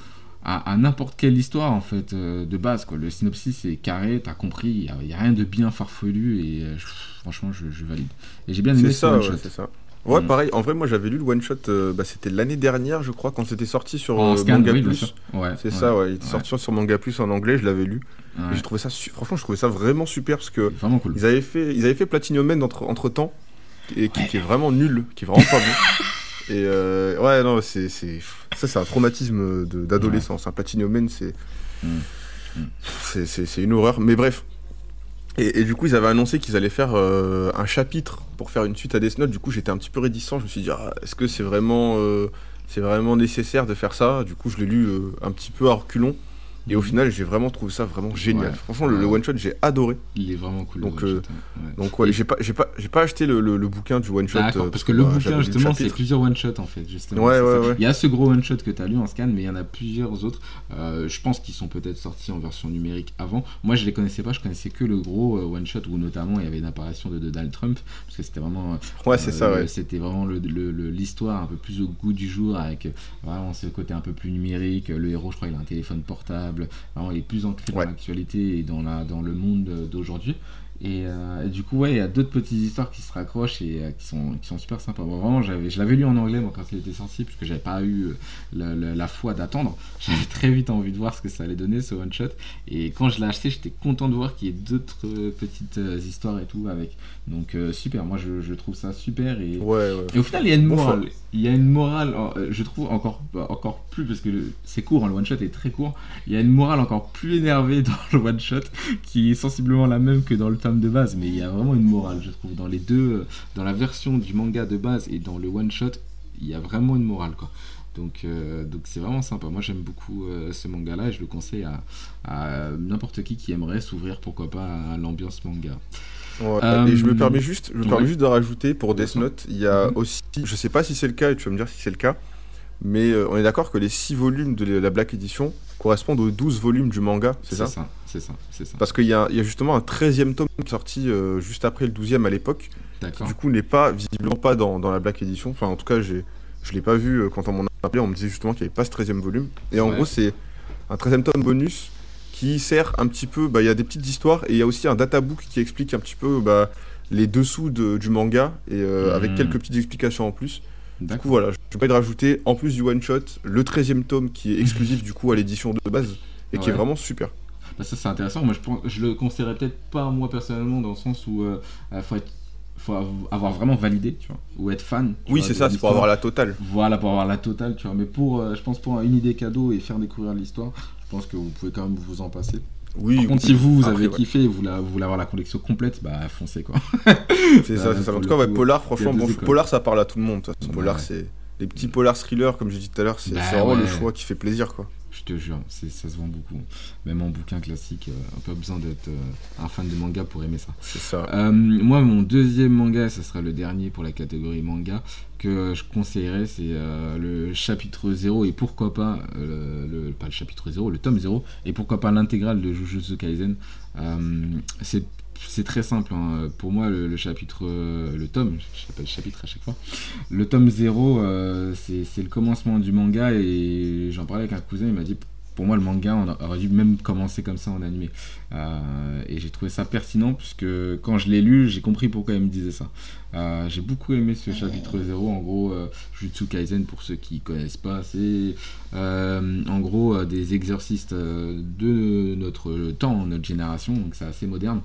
à, à n'importe quelle histoire en fait euh, de base. Quoi. Le synopsis est carré, t'as compris, il n'y a, il y a rien de bien farfelu et euh, je- franchement je, je valide. Et j'ai bien aimé ce ça, one ouais, shot. ça. Ouais, Mm. pareil. En vrai, moi, j'avais lu le one shot. euh, bah, c'était l'année dernière, je crois, quand c'était sorti sur scan, Manga oui, Plus. Ouais, C'est ouais, ça, ouais. Il ouais. sorti sur Manga Plus en anglais. Je l'avais lu. ouais. Et j'ai trouvé ça, franchement, je trouvais ça vraiment super parce que Vraiment cool. ils avaient fait, ils avaient fait Platinum Man entre, entre temps, et qui, qui est vraiment nul, qui est vraiment pas bon. Et euh, ouais, non, c'est, c'est, ça, c'est un traumatisme d'adolescence. Un c'est, Mm. Mm. c'est, c'est, une horreur. Mais bref. Et, et du coup, ils avaient annoncé qu'ils allaient faire euh, un chapitre pour faire une suite à Death Note. Du coup, j'étais un petit peu réticent. Je me suis dit, ah, est-ce que c'est vraiment, euh, c'est vraiment nécessaire de faire ça? Du coup, je l'ai lu euh, un petit peu à reculons. Et au final, j'ai vraiment trouvé ça vraiment génial. Ouais. Franchement, le, one shot, j'ai adoré. Il est vraiment cool. Donc, euh, ouais. Donc ouais, j'ai pas, j'ai pas, j'ai pas acheté le, le- le bouquin du one shot. D'accord, euh, parce que le bah, bouquin justement c'est plusieurs one shot en fait justement. Ouais, c'est ouais, ça. ouais. Il y a ce gros one shot que tu as lu en scan mais il y en a plusieurs autres. Euh, je pense qu'ils sont peut-être sortis en version numérique avant. Moi je les connaissais pas, je connaissais que le gros one shot où notamment il y avait une apparition de Donald Trump parce que c'était vraiment Ouais, c'est ça. C'était vraiment l'histoire un peu plus au goût du jour avec vraiment ce côté un peu plus numérique. Le héros, je crois, il a un téléphone portable. Vraiment, il est plus ancré Ouais. dans l'actualité et dans, la, dans le monde d'aujourd'hui. Et, euh, et du coup, ouais, il y a d'autres petites histoires qui se raccrochent et euh, qui, sont, qui sont super sympas. Bon, vraiment, je l'avais lu en anglais moi, quand il était sorti, parce que j'avais pas eu euh, la, la- la foi d'attendre. J'avais très vite envie de voir ce que ça allait donner, ce one shot. Et quand je l'ai acheté, j'étais content de voir qu'il y ait d'autres petites histoires et tout avec. Donc, euh, super, moi je, je trouve ça super. Et, Ouais, ouais. et au final, il y a une morale. Il y a une morale, euh, je trouve encore, encore plus, parce que c'est court, hein, le one shot est très court. Il y a une morale encore plus énervée dans le one shot, qui est sensiblement la même que dans le tome de base. Mais il y a vraiment une morale, je trouve, dans les deux, euh, dans la version du manga de base et dans le one shot, il y a vraiment une morale, quoi. Donc, euh, donc c'est vraiment sympa. Moi, j'aime beaucoup euh, ce manga-là et je le conseille à, à n'importe qui qui aimerait s'ouvrir, pourquoi pas, à l'ambiance manga. Ouais. Euh, et je me permets juste, je me ouais. permets juste de rajouter pour Death. Note, il y a Mhm. aussi, je sais pas si c'est le cas et tu vas me dire si c'est le cas, mais euh, on est d'accord que les 6 volumes de la Black Edition correspondent aux 12 volumes du manga, c'est ça? C'est ça, c'est ça. Parce qu'il y, a- il y a justement un 13e tome sorti euh, juste après le 12e à l'époque, qui du coup n'est pas, visiblement pas dans, dans la Black Edition, enfin en tout cas je l'ai pas vu euh, quand on m'en a appelé, on me disait justement qu'il n'y avait pas ce 13e volume, et en Ouais. gros c'est un 13e tome bonus qui sert un petit peu, bah, il y a des petites histoires, et il y a aussi un databook qui explique un petit peu bah, les dessous de- du manga, et euh, avec Mhm. quelques petites explications en plus. Du coup voilà, je vais de rajouter, en plus du one shot, le 13e tome qui est exclusif du coup à l'édition de base, et qui est vraiment super. Bah, ça c'est intéressant. Moi je, pense, je le conseillerais peut-être pas moi personnellement dans le sens où euh, faut être, faut av- avoir vraiment validé, tu vois, ou être fan. Oui c'est ça, c'est pour avoir la totale. Voilà pour avoir la totale, tu vois. Mais pour, euh, je pense pour une idée cadeau et faire découvrir l'histoire, pense que vous pouvez quand même vous en passer. Oui, Par contre, si vous, vous Après, avez ouais. kiffé et vous, voulez avoir la collection complète, bah foncez quoi. C'est Bah, ça, c'est ça. En tout cas, ouais, Polar, franchement, bon. Polar, ça parle à tout le monde. Ouais. Polar, c'est les petits Polar thrillers, comme j'ai dit tout à l'heure, c'est Bah, vraiment le choix qui fait plaisir, quoi. Je te jure, c'est- ça se vend beaucoup. Même en bouquin classique, euh, pas besoin d'être euh, un fan de manga pour aimer ça. C'est ça. Euh, moi, mon deuxième manga, ce sera le dernier pour la catégorie manga, que je conseillerais, c'est euh, le chapitre 0 et pourquoi pas, le, pas le chapitre 0, le tome 0, et pourquoi pas l'intégrale de Jujutsu Kaisen. C'est c'est très simple, hein. pour moi le, chapitre, euh, le tome, je l'appelle chapitre à chaque fois, le tome 0 euh, c'est le commencement du manga et j'en parlais avec un cousin, il m'a dit pour moi le manga on aurait dû même commencer comme ça en animé. Euh, et j'ai trouvé ça pertinent puisque quand je l'ai lu, j'ai compris pourquoi il me disait ça. J'ai beaucoup aimé ce chapitre 0. En gros, Jujutsu Kaisen, pour ceux qui connaissent pas, c'est en gros des exorcistes euh, de notre temps, notre génération, donc c'est assez moderne.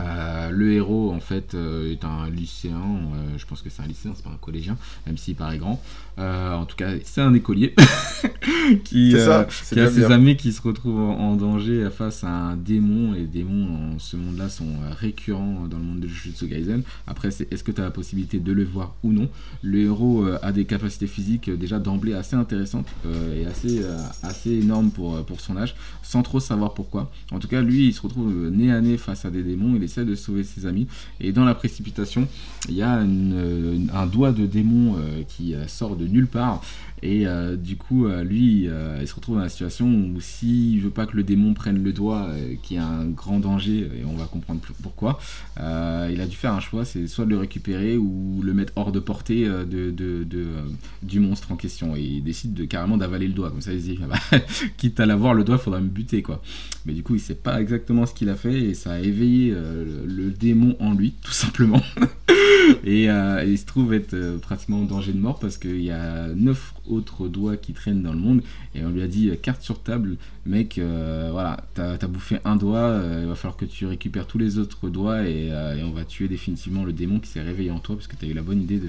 Euh, le héros en fait euh, est un lycéen, euh, je pense que c'est un lycéen, c'est pas un collégien, même s'il paraît grand. En tout cas, c'est un écolier qui, ça, a ses bien. amis qui se retrouvent en, danger face à un démon. Et les démons, en ce monde-là, sont récurrents dans le monde de Jujutsu Kaisen. Après, c'est est-ce que tu as la possibilité de le voir ou non? Le héros a des capacités physiques déjà d'emblée assez intéressantes et assez, assez énormes pour, pour son âge, sans trop savoir pourquoi. En tout cas, lui, il se retrouve nez à nez face à des démons. Il de sauver ses amis. Et dans la précipitation, il y a un doigt de démon euh, qui euh, sort de nulle part. Et euh, du coup, euh, lui, euh, il se retrouve dans la situation où s'il veut pas que le démon prenne le doigt, qui est un grand danger, et on va comprendre pourquoi, il a dû faire un choix, c'est soit de le récupérer ou le mettre hors de portée de, du monstre en question. Et il décide de, carrément d'avaler le doigt. Comme ça, il se dit, Ah bah, quitte à l'avoir, le doigt, faudra me buter, quoi. Mais du coup, il sait pas exactement ce qu'il a fait et ça a éveillé le, le démon en lui, tout simplement. et, il se trouve être pratiquement en danger de mort parce qu'il y a neuf autres doigts qui traînent dans le monde. Et on lui a dit euh, carte sur table, mec, euh, voilà, t'as as bouffé un doigt, euh, il va falloir que tu récupères tous les autres doigts et, on va tuer définitivement le démon qui s'est réveillé en toi parce que t'as eu la bonne idée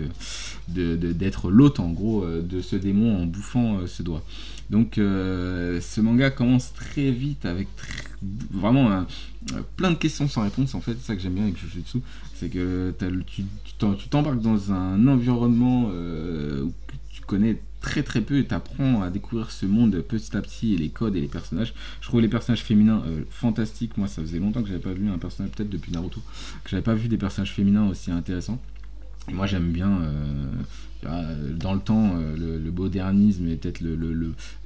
de d'être l'hôte en gros de ce démon en bouffant ce doigt. Donc ce manga commence très vite avec vraiment plein de questions sans réponse en fait, c'est ça que j'aime bien avec Jujutsu, c'est que tu t'embarques dans un environnement que tu connais très très peu et t'apprends à découvrir ce monde petit à petit et les codes et les personnages. Je trouve les personnages féminins euh, fantastiques, moi ça faisait longtemps que j'avais pas vu un personnage, peut-être depuis Naruto, que j'avais pas vu des personnages féminins aussi intéressants. Moi j'aime bien euh, euh, dans le temps euh, le, modernisme et peut-être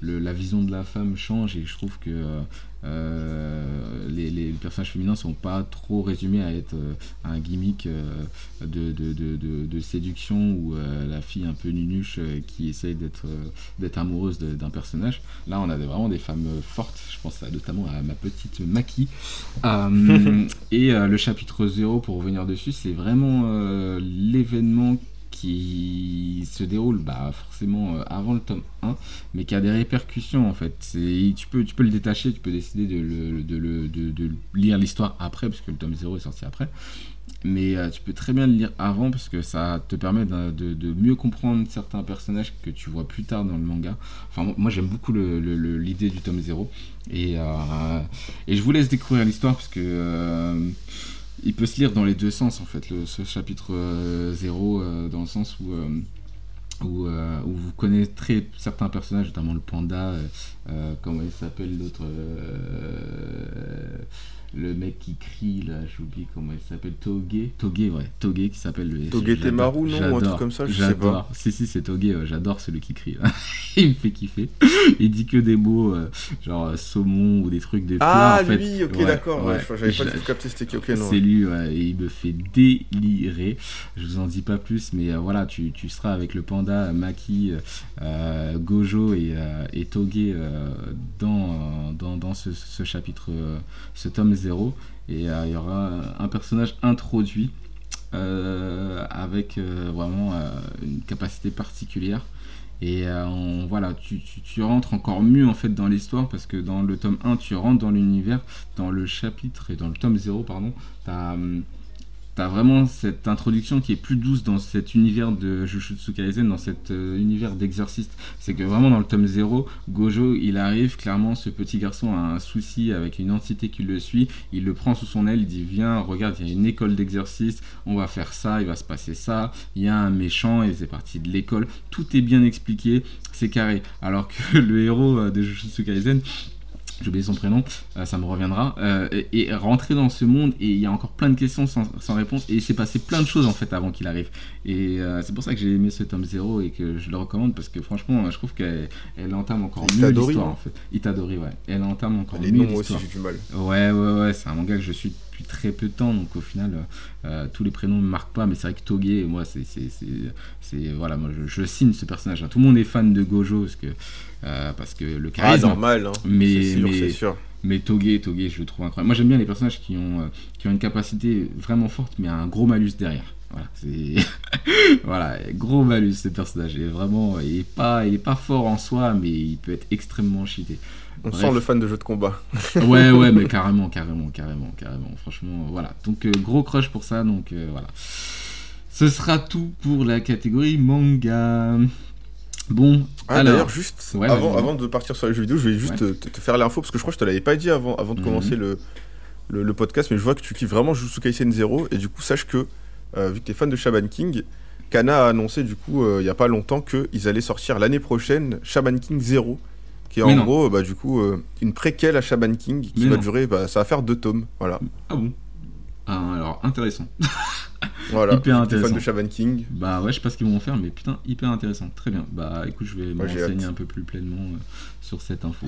la vision de la femme change et je trouve que les, les personnages féminins sont pas trop résumés à être euh, un gimmick euh, de, de, de- de- de séduction ou euh, la fille un peu nunuche euh, qui essaye d'être euh, d'être amoureuse d'un personnage. Là, on a des- vraiment des femmes euh, fortes. Je pense à- notamment à ma petite Maki. Euh, et euh, le chapitre 0, pour revenir dessus, c'est vraiment euh, l'événement se déroule bah, forcément euh, avant le tome 1, mais qui a des répercussions en fait. Tu peux, tu peux le détacher, tu peux décider de, le- de le- de- lire l'histoire après, parce que le tome 0 est sorti après. Mais euh, tu peux très bien le lire avant parce que ça te permet de, mieux comprendre certains personnages que tu vois plus tard dans le manga. Enfin, moi- j'aime beaucoup l'idée du tome 0. Et, euh, et je vous laisse découvrir l'histoire parce que il peut se lire dans les deux sens en fait, le- ce chapitre 0, dans le sens où. euh, où, euh, où vous connaîtrez certains personnages, notamment le panda, euh, euh, comment il s'appelle l'autre, euh, le mec qui crie là, j'oublie comment il s'appelle, Toge, Toge ouais, Toge qui s'appelle le j'adore- Temaru, non Ou un truc comme ça, je sais j'adore. Si si c'est ouais, j'adore celui qui crie. là. il me fait kiffer. Il dit que des mots euh, genre euh, saumon ou des trucs de Ah, plats, en fait. lui, ok, Ouais, d'accord. ouais. J'avais pas du tout capté c'était. Ok, non. c'est lui, ouais, et il me fait délirer. Je vous en dis pas plus, mais euh, voilà, tu, tu seras avec le panda, Maki, euh, Gojo et, et Toge euh, dans, dans, dans ce, ce chapitre, ce tome 0. Et euh, il y aura un personnage introduit euh, avec euh, vraiment une capacité particulière. Et voilà, tu, tu- rentres encore mieux en fait dans l'histoire parce que dans le tome 1, tu rentres dans l'univers, dans le chapitre et dans le tome 0, pardon, as vraiment cette introduction qui est plus douce dans cet univers de Jujutsu Kaisen, dans cet euh, univers d'exorciste. C'est que vraiment dans le tome 0, Gojo, il arrive, clairement, ce petit garçon a un souci avec une entité qui le suit, il le prend sous son aile, il dit viens, regarde, il y a une école d'exorciste, on va faire ça, il va se passer ça, il y a un méchant et c'est parti de l'école, tout est bien expliqué, c'est carré. Alors que le héros euh, de Jujutsu Kaisen, j'ai oublié son prénom, euh, ça me reviendra, euh, et, et rentrer dans ce monde et il y a encore plein de questions sans, sans réponse et il s'est passé plein de choses en fait avant qu'il arrive. Et euh, c'est pour ça que j'ai aimé ce tome 0 et que je le recommande parce que franchement je trouve qu'elle elle entame encore mieux l'histoire non en fait. Itadori ouais, elle entame encore Les mieux noms, moi aussi, l'histoire. j'ai du mal. Ouais, ouais, ouais, c'est un manga que je suis depuis très peu de temps, donc au final, euh, euh, tous les prénoms ne me marquent pas, mais c'est vrai que Toge, moi, c'est, c'est, voilà, moi, je, je signe ce personnage. hein. Tout le monde est fan de Gojo parce que, euh, parce que le Ah, charisme. normal, hein. Mais- c'est sûr, mais- sûr. mais je le trouve incroyable. Moi, j'aime bien les personnages qui ont, euh, qui ont une capacité vraiment forte, mais un gros malus derrière. Voilà, c'est voilà, gros malus ce personnage. Il est vraiment, il est pas, il est pas fort en soi, mais il peut être extrêmement cheaté. On Bref. sent le fan de jeux de combat. Ouais, ouais, mais carrément, carrément, carrément, carrément. Franchement, voilà. Donc, euh, gros crush pour ça. Donc, euh, voilà. Ce sera tout pour la catégorie manga. Bon, Ah, alors. d'ailleurs, juste Ouais, avant, avant de partir sur les jeux vidéo, je vais juste te, te faire l'info parce que je crois que je te l'avais pas dit avant, avant de Mhm. commencer le, le, le podcast, mais je vois que tu kiffes vraiment Jujutsu Kaisen 0 et du coup, sache que euh, vu que tu es fan de Shaman King, Kana a annoncé du coup euh, il y a pas longtemps qu'ils allaient sortir l'année prochaine Shaman King 0 qui est Mais en non. gros bah, du coup euh, une préquelle à Shaman King qui Mais va non. durer, bah, ça va faire deux tomes. Voilà. Ah bon? Ah, alors, intéressant. Voilà. Hyper J'étais fan intéressant. de Shaman King. Bah ouais, je sais pas ce qu'ils vont en faire, mais putain, hyper intéressant. Très bien. Bah écoute, je vais me renseigner un peu plus pleinement euh, sur cette info.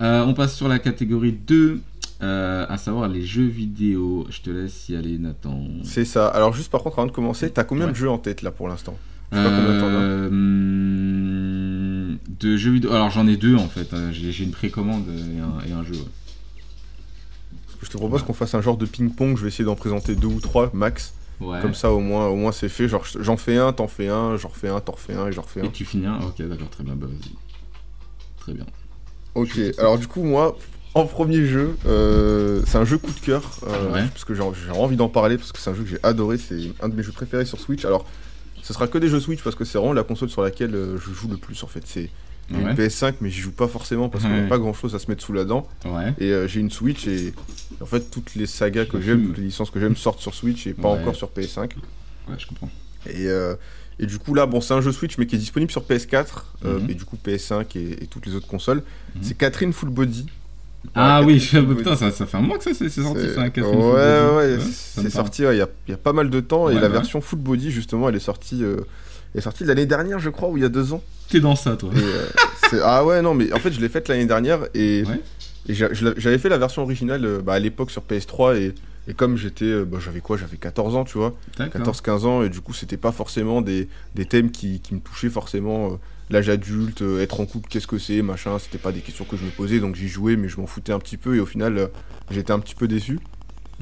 Euh, on passe sur la catégorie 2, euh, à savoir les jeux vidéo. Je te laisse y aller, Nathan. C'est ça. Alors juste par contre, avant de commencer, t'as combien Ouais. de jeux en tête là pour l'instant? Je sais pas combien t'en as. De jeux vidéo. Alors j'en ai deux en fait. Euh, J'ai une précommande et un, et un jeu. ouais. Je te propose qu'on fasse un genre de ping-pong. Je vais essayer d'en présenter deux ou trois max. Ouais. Comme ça, au moins, au moins c'est fait. Genre, j'en fais un, t'en fais un, j'en refais un, t'en refais un et j'en refais Et un. tu finis un Ok, d'accord, très bien. Bah vas-y. Très bien. Ok. Alors du coup, moi, en premier jeu, euh, c'est un jeu coup de cœur. euh, Ouais. Parce que j'ai j'ai envie d'en parler parce que c'est un jeu que j'ai adoré. C'est un de mes jeux préférés sur Switch. Alors, ce sera que des jeux Switch parce que c'est vraiment la console sur laquelle euh, je joue le plus en fait. C'est j'ai Ouais. une PS5, mais j'y joue pas forcément parce qu'on Ouais. n'a pas grand chose à se mettre sous la dent. Ouais. Et euh, j'ai une Switch et en fait toutes les sagas que j'aime, toutes les licences que j'aime sortent sur Switch et pas encore sur PS5. Ouais, je comprends. Et, euh, et du coup là, bon c'est un jeu Switch mais qui est disponible sur PS4 euh, Mhm. et du coup PS5 et, et toutes les autres consoles. Mhm. C'est Catherine Full Body. Ah Ouais, oui, putain, ça, ça fait un mois que ça c'est sorti, un ouais, ouais, ça c'est sorti ouais, il y, a, il y a pas mal de temps et la version Full Body justement elle est sortie, euh, elle est sortie l'année dernière je crois ou il y a deux ans. T'es dans ça, toi. Et, euh, ah ouais non mais en fait je l'ai faite l'année dernière et, j'avais fait la version originale euh, bah, à l'époque sur PS3 et, et comme j'étais, bah, j'avais quoi, j'avais 14 ans tu vois. D'accord. 14-15 ans et du coup c'était pas forcément des, des thèmes qui, qui me touchaient forcément euh, l'âge adulte, euh, être en couple, qu'est-ce que c'est, machin, c'était pas des questions que je me posais donc j'y jouais mais je m'en foutais un petit peu et au final euh, j'étais un petit peu déçu.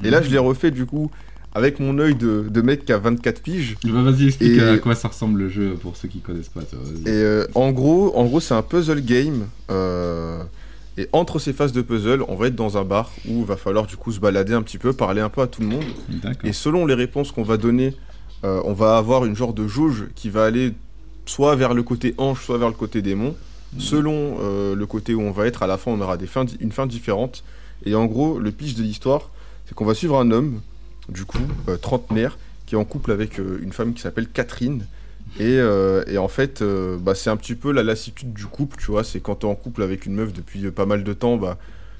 Et là je l'ai refait du coup avec mon œil de, de mec qui a 24 piges Bah, vas-y, explique Et- à quoi ça ressemble le jeu pour ceux qui connaissent pas. toi, et euh, en gros, en gros c'est un puzzle game euh, et entre ces phases de puzzle on va être dans un bar où il va falloir du coup se balader un petit peu, parler un peu à tout le monde. Et selon les réponses qu'on va donner, euh, on va avoir une genre de jauge qui va aller soit vers le côté ange, soit vers le côté démon. Selon euh, le côté où on va être, à la fin, on aura des fins, di- une fin différente. Et en gros, le pitch de l'histoire, c'est qu'on va suivre un homme, du coup, euh, trentenaire, qui est en couple avec euh, une femme qui s'appelle Catherine. Et, et en fait, bah, c'est un petit peu la lassitude du couple, tu vois. C'est quand tu es en couple avec une meuf depuis pas mal de temps, bah,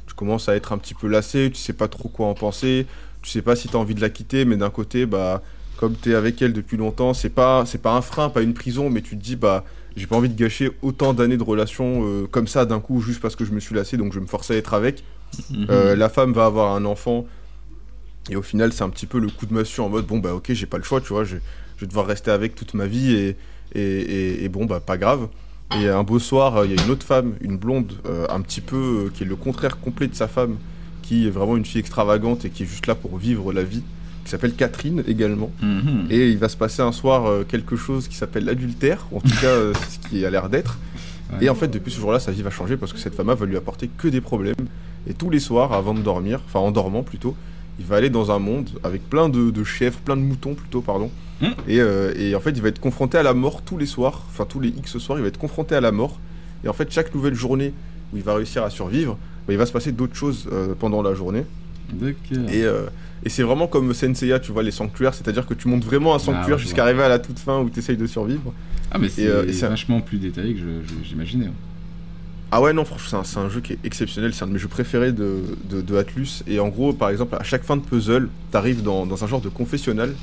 tu commences à être un petit peu lassé, tu sais pas trop quoi en penser, tu sais pas si tu as envie de la quitter, mais d'un côté, bah, comme tu es avec elle depuis longtemps, c'est pas, c'est pas un frein, pas une prison, mais tu te dis, bah, j'ai pas envie de gâcher autant d'années de relation euh, comme ça d'un coup, juste parce que je me suis lassé, donc je vais me forcer à être avec. Mhm. Euh, la femme va avoir un enfant. Et au final, c'est un petit peu le coup de massue en mode bon, bah ok, j'ai pas le choix, tu vois, je, je vais devoir rester avec toute ma vie et, et, et- et bon, bah pas grave. Et un beau soir, euh, il y a une autre femme, une blonde, euh, un petit peu qui est le contraire complet de sa femme, qui est vraiment une fille extravagante et qui est juste là pour vivre la vie, qui s'appelle Catherine également. Mhm. Et il va se passer un soir euh, quelque chose qui s'appelle l'adultère, en tout cas euh, ce qui a l'air d'être. Ouais. Et en fait, depuis ce jour-là, sa vie va changer parce que cette femme va lui apporter que des problèmes. Et tous les soirs, avant de dormir, enfin en dormant plutôt, il va aller dans un monde avec plein de, de chèvres, plein de moutons plutôt, pardon. Hmm. Et, euh, et en fait, il va être confronté à la mort tous les soirs, enfin tous les X soirs, il va être confronté à la mort. Et en fait, chaque nouvelle journée où il va réussir à survivre, bah, il va se passer d'autres choses euh, pendant la journée. Et, euh, et c'est vraiment comme Senseiya, tu vois, les sanctuaires, c'est-à-dire que tu montes vraiment un sanctuaire ouais, je jusqu'à arriver à la toute fin où tu essayes de survivre. Ah, mais c'est euh, un- vachement plus détaillé que j'imaginais. hein. Ah ouais, non, franchement, c'est un, jeu qui est exceptionnel, c'est un de mes jeux préférés de, de, de Atlus. Et en gros, par exemple, à chaque fin de puzzle, t'arrives dans, dans un genre de confessionnal,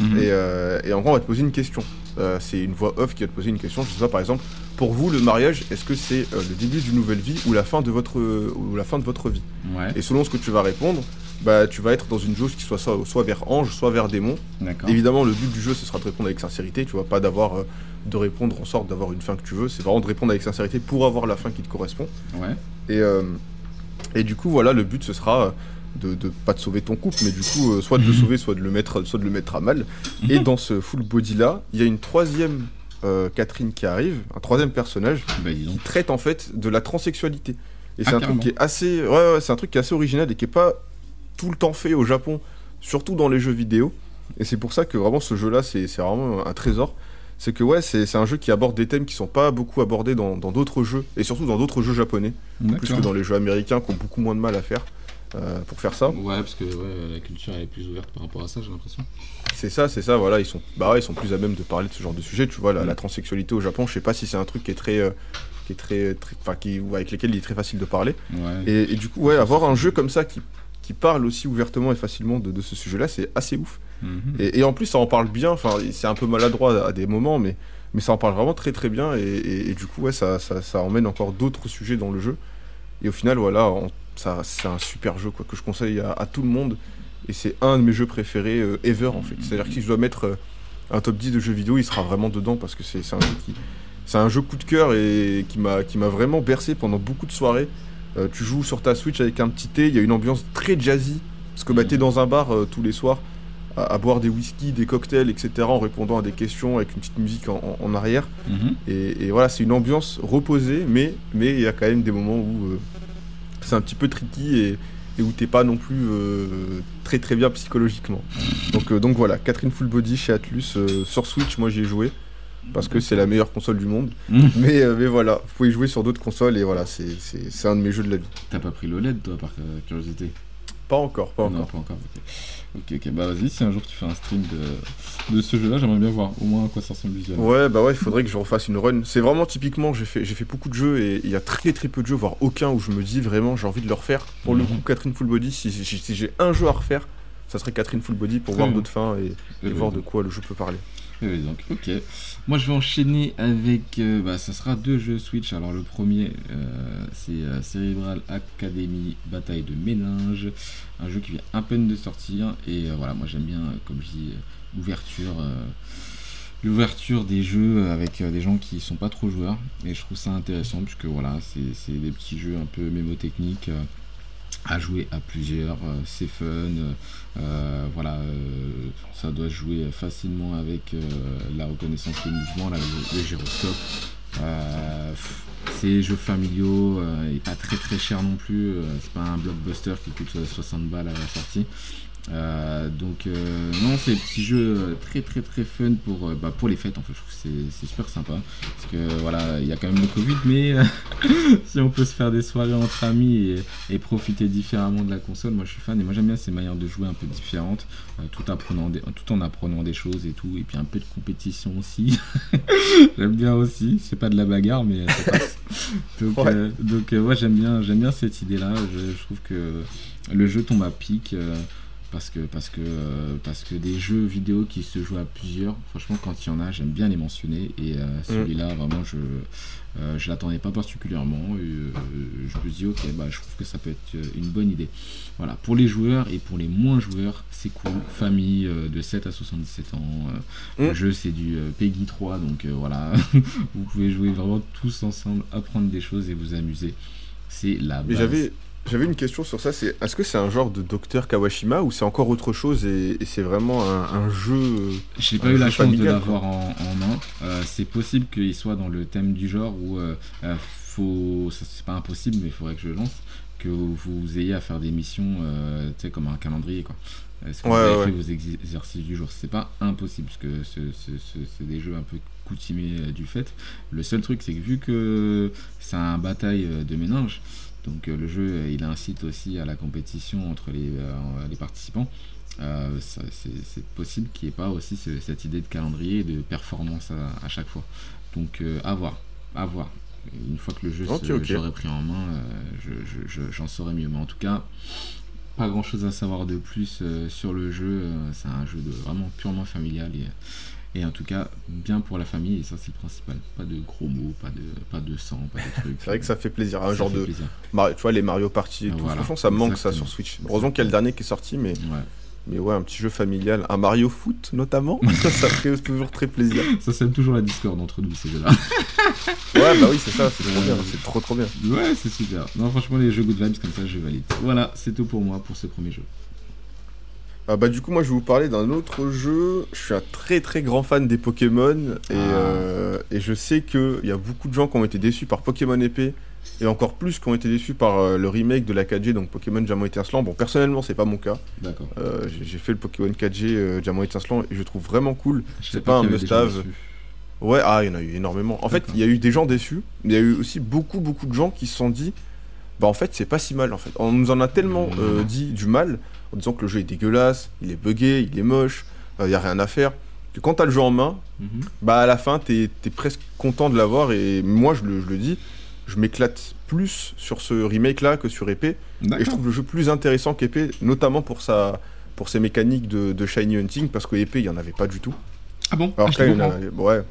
Mhm. et, euh, et en gros, on va te poser une question. Euh, c'est une voix off qui va te poser une question, je sais pas, par exemple, pour vous, le mariage, est-ce que c'est le début d'une nouvelle vie ou la fin de votre, ou la fin de votre vie? Ouais, Et selon ce que tu vas répondre, bah, tu vas être dans une jauge qui soit soit, soit vers ange, soit vers démon. Évidemment, le but du jeu, ce sera de répondre avec sincérité. Tu vois, pas d'avoir euh, de répondre en sorte d'avoir une fin que tu veux. C'est vraiment de répondre avec sincérité pour avoir la fin qui te correspond. Ouais. Et, euh, et du coup, voilà, le but, ce sera euh, de, de pas de sauver ton couple, mais du coup, euh, soit de le sauver, soit de le mettre, soit de le mettre à mal. Et dans ce full body là, il y a une troisième Catherine qui arrive, un troisième personnage Bah, qui traite en fait de la transsexualité. Et Ah, c'est un carrément. truc qui est assez, ouais, ouais, c'est un truc qui est assez original et qui est pas tout le temps fait au Japon, surtout dans les jeux vidéo. Et c'est pour ça que vraiment ce jeu-là, c'est c'est vraiment un trésor. C'est que ouais, c'est c'est un jeu qui aborde des thèmes qui sont pas beaucoup abordés dans dans d'autres jeux et surtout dans d'autres jeux japonais, plus que dans les jeux américains qui ont beaucoup moins de mal à faire euh, pour faire ça. Ouais, parce que ouais, la culture elle est plus ouverte par rapport à ça, j'ai l'impression. C'est ça, c'est ça, voilà, ils sont, bah ouais, ils sont plus à même de parler de ce genre de sujet, tu vois, la, Mm. la transsexualité au Japon, je sais pas si c'est un truc qui est très, euh, qui est très, très- enfin, qui, avec lequel il est très facile de parler. Ouais. Et, et du coup, ouais, avoir un jeu comme ça qui, qui parle aussi ouvertement et facilement de, de ce sujet-là, c'est assez ouf. Mhm. Et, et en plus, ça en parle bien. Enfin, c'est un peu maladroit à, à des moments, mais, mais ça en parle vraiment très très bien. Et, et- et du coup, ouais, ça, ça, ça emmène encore d'autres sujets dans le jeu. Et au final, voilà, on- ça, c'est un super jeu quoi, que je conseille à, à tout le monde. Et c'est un de mes jeux préférés euh, ever en fait. C'est-à-dire que si je dois mettre euh, un top 10 de jeux vidéo, il sera vraiment dedans parce que c'est c'est un jeu qui. C'est un jeu coup de cœur et qui m'a qui m'a vraiment bercé pendant beaucoup de soirées. Euh, tu joues sur ta Switch avec un petit thé, il y a une ambiance très jazzy. Parce que bah, t'es dans un bar euh, tous les soirs à, à boire des whisky, des cocktails, etc. en répondant à des questions avec une petite musique en, en- en arrière. Mhm. Et, et voilà, c'est une ambiance reposée, mais mais il y a quand même des moments où euh, c'est un petit peu tricky et, et où t'es pas non plus très très bien psychologiquement. Donc, donc voilà, Catherine Full Body chez Atlus sur Switch, moi j'y ai joué parce que c'est la meilleure console du monde. Mhm. Mais, euh, mais voilà, vous pouvez jouer sur d'autres consoles et voilà, c'est- un de mes jeux de la vie. T'as pas pris l'OLED toi par euh, curiosité? Pas encore, pas Non, encore. pas encore. Ok, ok, ok. Bah vas-y, si un jour tu fais un stream de, de ce jeu-là, j'aimerais bien voir au moins à quoi ça ressemble visuellement. Ouais, bah ouais, il faudrait que je refasse une run. C'est vraiment typiquement, j'ai fait, fait beaucoup de jeux et il y a très très peu de jeux, voire aucun, où je me dis vraiment j'ai envie de le refaire. Pour le Mhm. coup, Catherine Full Body, si, si- si j'ai un jeu à refaire, ça serait Catherine Full Body pour voir d'autres fins et, et Euh, voir de quoi le jeu peut parler. Donc, ok. Moi, je vais enchaîner avec. euh, bah, ça sera deux jeux Switch. Alors, le premier, euh, c'est euh, Cerebral Academy Bataille de Méninge. Un jeu qui vient à peine de sortir. Et voilà, moi, j'aime bien, comme je dis, l'ouverture. L'ouverture des jeux avec des gens qui sont pas trop joueurs et je trouve ça intéressant puisque voilà c'est des petits jeux un peu mémotechniques à jouer à plusieurs euh, c'est fun euh, euh, voilà, ça doit jouer facilement avec la reconnaissance des mouvements, le, gyroscope. C'est jeux familiaux et pas très très cher non plus. c'est pas un blockbuster qui coûte euh, 60 balles à la sortie. Euh, donc euh, non, c'est des petits jeux euh, très très très fun pour, euh, bah, pour les fêtes en fait. Je trouve que c'est- super sympa parce que voilà, il y a quand même le Covid, mais si on peut se faire des soirées entre amis et, et profiter différemment de la console, moi je suis fan et moi j'aime bien ces manières de jouer un peu différentes, euh, tout, apprenant des- tout en apprenant des choses et tout, et puis un peu de compétition aussi. j'aime bien aussi, c'est pas de la bagarre, mais ça passe. donc Ouais. donc ouais, j'aime bien, j'aime bien cette idée-là. Je, je trouve que le jeu tombe à pic. Parce que, parce, que, euh, parce que des jeux vidéo qui se jouent à plusieurs, franchement, quand il y en a, j'aime bien les mentionner. Et euh, celui-là, vraiment, je euh, je l'attendais pas particulièrement. Et, euh, je me dis, ok, bah, je trouve que ça peut être une bonne idée. Voilà, pour les joueurs et pour les moins joueurs, c'est cool. Famille de 7 à 77 ans. Mm. Le jeu, c'est du Peggy 3, donc voilà. vous pouvez jouer vraiment tous ensemble, apprendre des choses et vous amuser. C'est la base. J'avais. Une question sur ça, c'est est-ce que c'est un genre de docteur Kawashima ou c'est encore autre chose et, et c'est vraiment un, un jeu euh, J'ai pas eu la chance de l'avoir en, en main. Euh, c'est possible qu'il soit dans le thème du genre où euh, euh, faut. C'est pas impossible, mais il faudrait que je lance. Que vous, ayez à faire des missions, euh, tu sais, comme un calendrier, quoi. Est-ce que Ouais, vous avez ouais. fait vos exercices du jour? C'est pas impossible, parce que ce- ce- ce- c'est des jeux un peu coutumés du fait. Le seul truc, c'est que vu que c'est un bataille de méninges, donc euh, le jeu, euh, il incite aussi à la compétition entre les, euh, les participants. Euh, c'est possible qu'il n'y ait pas aussi ce- cette idée de calendrier et de performance à, à chaque fois. Donc euh, à voir, à voir. Une fois que le jeu Ok, se- ok. j'aurai pris en main, euh, je- je- je- j'en saurai mieux. Mais en tout cas, pas grand chose à savoir de plus sur le jeu. c'est un jeu de vraiment purement familial et, et en tout cas bien pour la famille et ça c'est le principal. Pas de gros mots, pas de, pas de sang, pas de trucs. C'est vrai que ça fait plaisir, un Ça genre de. tu vois, les Mario Party et tout. Voilà, Franchement, ça manque ça sur Switch. Heureusement qu'il y a le dernier qui est sorti, mais, Ouais. mais ouais, un petit jeu familial. Un Mario Foot notamment, ça fait toujours très plaisir. Ça sème toujours la discorde entre nous ces jeux-là. Ouais, bah oui, c'est ça, c'est trop bien, c'est trop trop bien. Ouais, c'est super. Non, franchement, les jeux Good Vibes comme ça, je valide. Voilà, c'est tout pour moi pour ce premier jeu. Ah bah du coup moi je vais vous parler d'un autre jeu. Je suis un très très grand fan des Pokémon et, Ah. euh, et je sais qu'il y a beaucoup de gens qui ont été déçus par Pokémon épée et encore plus qui ont été déçus par euh, le remake de la 4G donc Pokémon Diamant étincelant. Bon personnellement c'est pas mon cas. D'accord. Euh, j'ai fait le Pokémon 4G euh, Diamant étincelant et je trouve vraiment cool. C'est pas un dessus. Ouais ah il y en a eu énormément. En fait il y a eu des gens déçus mais il y a eu aussi beaucoup beaucoup de gens qui se sont dit bah en fait c'est pas si mal en fait. On nous en a tellement Mhm. dit du mal en disant que le jeu est dégueulasse, il est buggé, il est moche, il y a rien à faire. Que quand t'as le jeu en main, Mhm. bah à la fin t'es es presque content de l'avoir et moi je le, je le dis, je m'éclate plus sur ce remake là que sur épée. Et je trouve le jeu plus intéressant qu'épée, notamment pour sa pour ses mécaniques de, de shiny hunting, parce que épée il y en avait pas du tout. Ah bon? Alors Ah, là, il y en avait, ouais,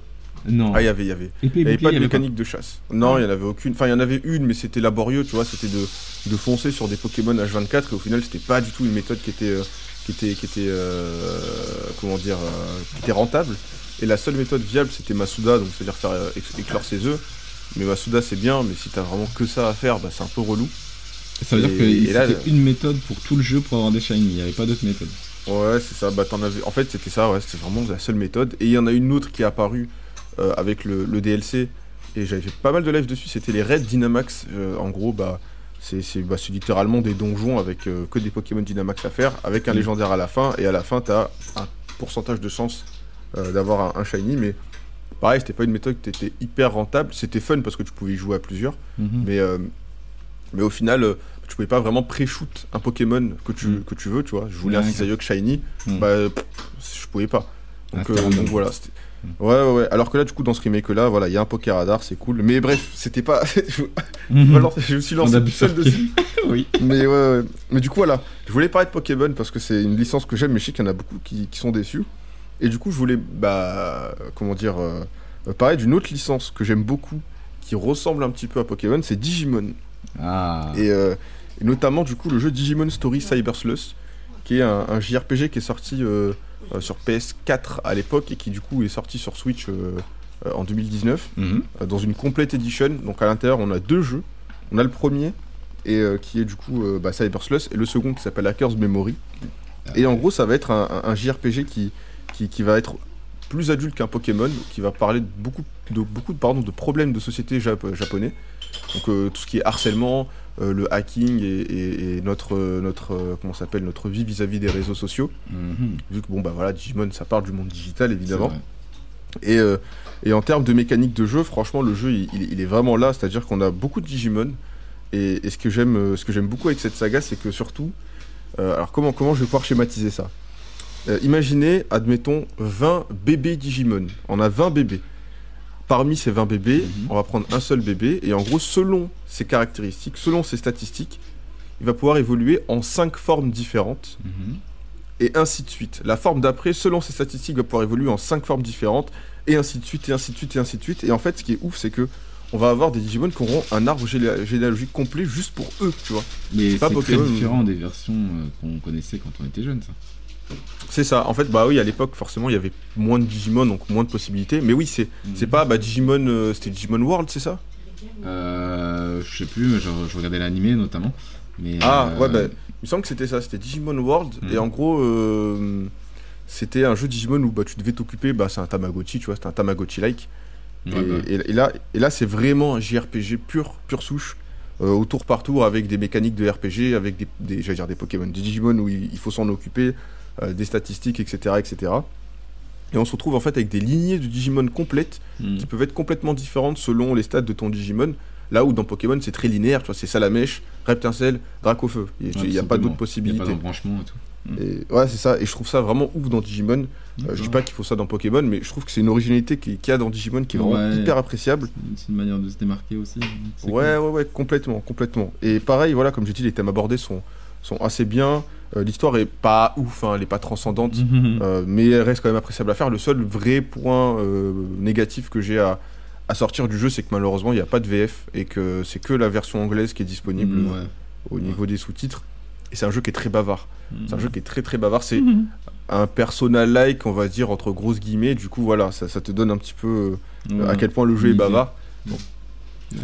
Non. ah il y avait, il y avait. Épée, Il n'y avait bouclier, pas de avait mécanique de chasse. Non, Ah. il n'y en avait aucune. Enfin, il y en avait une, mais c'était laborieux, tu vois. C'était de, de foncer sur des Pokémon H24 et au final, c'était pas du tout une méthode qui était, euh, qui était, qui était, euh, comment dire, euh, qui était rentable. Et la seule méthode viable, c'était Masuda, donc c'est-à-dire faire éc- éclore ses œufs. Mais Masuda, c'est bien, mais si t'as vraiment que ça à faire, bah, c'est un peu relou. Ça veut dire que là, c'était une méthode pour tout le jeu pour avoir des shiny. Il n'y avait pas d'autre méthode. Ouais, c'est ça. Bah, avais... En fait, c'était ça, ouais, c'était vraiment la seule méthode. Et il y en a une autre qui est apparue avec le, le DLC. Et j'avais fait pas mal de live dessus. C'était les raids Dynamax. Euh, en gros, bah, c'est bah, littéralement des donjons avec euh, que des Pokémon Dynamax à faire, avec un légendaire à la fin. Et à la fin, t'as un pourcentage de chance euh, d'avoir un, un shiny. Mais pareil, c'était pas une méthode qui était hyper rentable. C'était fun parce que tu pouvais y jouer à plusieurs. Mhm. Mais, euh, mais au final, euh, tu pouvais pas vraiment pré-shoot un Pokémon que tu, Mm. que tu veux, tu vois. Je voulais un. Cisaillok Shiny, Mm. bah pff, je pouvais pas. Ah, Donc, euh, random. donc voilà. c'était-. Ouais, ouais, ouais. Alors que là, du coup, dans ce remake là, voilà, il y a un Pokéradar, c'est cool. Mais bref, c'était pas. je, Mhm. je me suis lancé tout seul dessus. oui. Mais ouais, ouais. Mais du coup, voilà. Je voulais parler de Pokémon parce que c'est une licence que j'aime, mais je sais qu'il y en a beaucoup qui, qui sont déçus. Et du coup, je voulais, bah, comment dire, euh, euh, parler d'une autre licence que j'aime beaucoup, qui ressemble un petit peu à Pokémon, c'est Digimon. Ah. Et, euh, et notamment, du coup, le jeu Digimon Story Cyber Sleuth, qui est un, un JRPG qui est sorti euh, euh, sur PS4 à l'époque et qui, du coup, est sorti sur Switch euh, euh, en 2019 Mhm. dans une complete edition. Donc à l'intérieur, on a deux jeux. On a le premier et qui est du coup bah, Cyber Sleuth et le second qui s'appelle Hackers Memory. Et en gros, ça va être un, JRPG qui, qui, qui va être plus adulte qu'un Pokémon, qui va parler de beaucoup de, beaucoup de, pardon, de problèmes de société jap- japonais. Donc euh, tout ce qui est harcèlement, le hacking et, et- et notre, euh, notre, euh, comment s'appelle, notre vie vis-à-vis des réseaux sociaux. Mhm. Vu que bon bah voilà, Digimon ça parle du monde digital évidemment. Et, euh, et en termes de mécanique de jeu, franchement, le jeu il, il- il est vraiment là. C'est-à-dire qu'on a beaucoup de Digimon. Et, et ce que j'aime, euh, ce que j'aime beaucoup avec cette saga, c'est que surtout, euh, alors comment comment je vais pouvoir schématiser ça? Euh, Imaginez, admettons, 20 bébés Digimon. On a 20 bébés. Parmi ces 20 bébés, Mhm. on va prendre un seul bébé et en gros, selon ses caractéristiques, selon ses statistiques, il va pouvoir évoluer en 5 formes différentes Mhm. et ainsi de suite. La forme d'après, selon ses statistiques, va pouvoir évoluer en 5 formes différentes, et ainsi de suite, et ainsi de suite, et ainsi de suite. Et en fait, ce qui est ouf, c'est que on va avoir des Digimon qui auront un arbre géné- généalogique complet juste pour eux, tu vois. Mais C'est pas très différent des versions euh, qu'on connaissait quand on était jeune, ça. C'est ça. En fait, bah oui, à l'époque, forcément, il y avait moins de Digimon, donc moins de possibilités. Mais oui, c'est c'est Mhm. pas bah, Digimon, euh, c'était Digimon World, c'est ça? Euh, je sais plus, mais je, je regardais l'animé notamment. Mais, Ah, euh, ouais, bah, il me semble que c'était ça, c'était Digimon World, Mhm. et en gros, euh, c'était un jeu Digimon où bah, tu devais t'occuper, bah, c'est un Tamagotchi, tu vois, c'était un Tamagotchi-like. ouais, et, bah, et- et là, et là c'est vraiment un JRPG pur, pur souche, euh, au tour par tour, avec des mécaniques de RPG, avec des, des, dire des Pokémon, des Digimon où il, il faut s'en occuper, des statistiques, etc., etc. Et on se retrouve en fait avec des lignées de Digimon complètes mhm. qui peuvent être complètement différentes selon les stats de ton Digimon. Là où dans Pokémon c'est très linéaire, tu vois, c'est Salamèche, Reptincelle, Dracofeu. Il n'y Ouais, a, pas d'autres Il n'y a possibilités. pas d'embranchement et tout. Et ouais, c'est ça. Et je trouve ça vraiment ouf dans Digimon. Euh, je dis pas qu'il faut ça dans Pokémon, mais je trouve que c'est une originalité qui- qu'il y a dans Digimon qui est vraiment Ouais. hyper appréciable. C'est une manière de se démarquer aussi. c'est Ouais, ouais, ouais, complètement, complètement. Et pareil, voilà, comme j'ai dit, les thèmes abordés sont, sont assez bien. Euh, L'histoire est pas ouf, hein, elle est pas transcendante, cool. Mhm. euh, mais elle reste quand même appréciable à faire. Le seul vrai point euh, négatif que j'ai à, à sortir du jeu, c'est que malheureusement, il n'y a pas de VF et que c'est que la version anglaise qui est disponible Mm, ouais. au niveau des sous-titres. Et c'est un jeu qui est très bavard. C'est un Mhm. jeu qui est très très bavard. C'est un persona-like, on va dire, entre grosses guillemets. Du coup, voilà, ça, ça te donne un petit peu à quel point le jeu est bavard.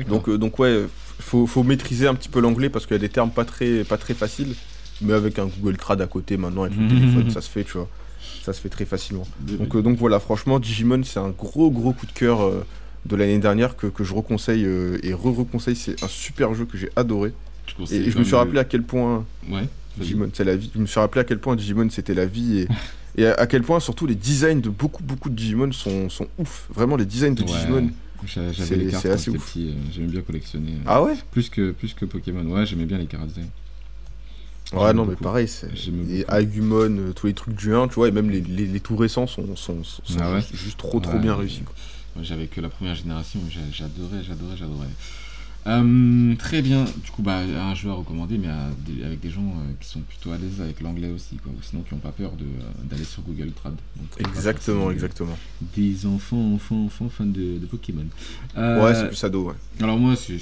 Donc, euh, donc ouais, faut, faut maîtriser un petit peu l'anglais parce qu'il y a des termes pas très, pas très faciles. Mais avec un Google Trad à côté maintenant, avec le Mhm. téléphone, ça se fait, tu vois. Ça se fait très facilement. Donc, euh, donc voilà, franchement, Digimon, c'est un gros gros coup de cœur euh, de l'année dernière que, que je reconseille euh, et re-reconseille. C'est un super jeu que j'ai adoré. Et, je me suis rappelé à quel point Ouais. Digimon, c'est la vie. Je me suis rappelé à quel point Digimon c'était la vie et, et à, à quel point surtout les designs de beaucoup beaucoup de Digimon sont, sont ouf. Vraiment les designs de Ouais. Digimon. J'avais les cartes quand j'étais petit, euh, j'aimais bien collectionner. euh, Ah ouais? Plus que, plus que Pokémon, ouais, j'aimais bien les cartes design. Ouais non mais beaucoup. pareil, c'est les. Agumon, euh, tous les trucs du 1, tu vois, et même les, les, les tout récents sont, sont, sont Ah ouais juste, juste trop trop bien réussis. J'avais que la première génération, j'adorais, j'adorais, j'adorais. Euh, très bien. Du coup, bah, un jeu à recommander, mais à des- avec des gens euh, qui sont plutôt à l'aise avec l'anglais aussi, quoi. Ou sinon qui n'ont pas peur euh, d'aller sur Google Trad. Donc, pas Exactement, exactement. Des enfants, enfants, enfants fans de, de Pokémon. Ouais, c'est plus ado, ouais. alors moi, c'est,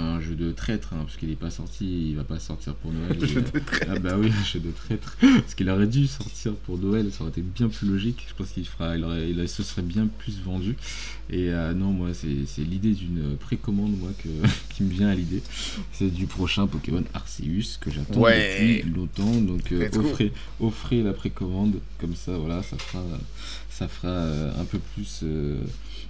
un jeu de traître, hein, parce qu'il n'est pas sorti, il va pas sortir pour Noël. et, Jeu de traître. Ah bah oui, un jeu de traître. Parce qu'il aurait dû sortir pour Noël, ça aurait été bien plus logique. Je pense qu'il fera, il aurait, il aurait- ce serait bien plus vendu. Et euh, non, moi, c'est, c'est l'idée d'une précommande, moi, que, qui me vient à l'idée. C'est du prochain Pokémon Arceus que j'attends Ouais. depuis longtemps. Donc euh, offrez, offrez la précommande, comme ça, voilà, ça fera, ça fera euh, un peu plus. euh,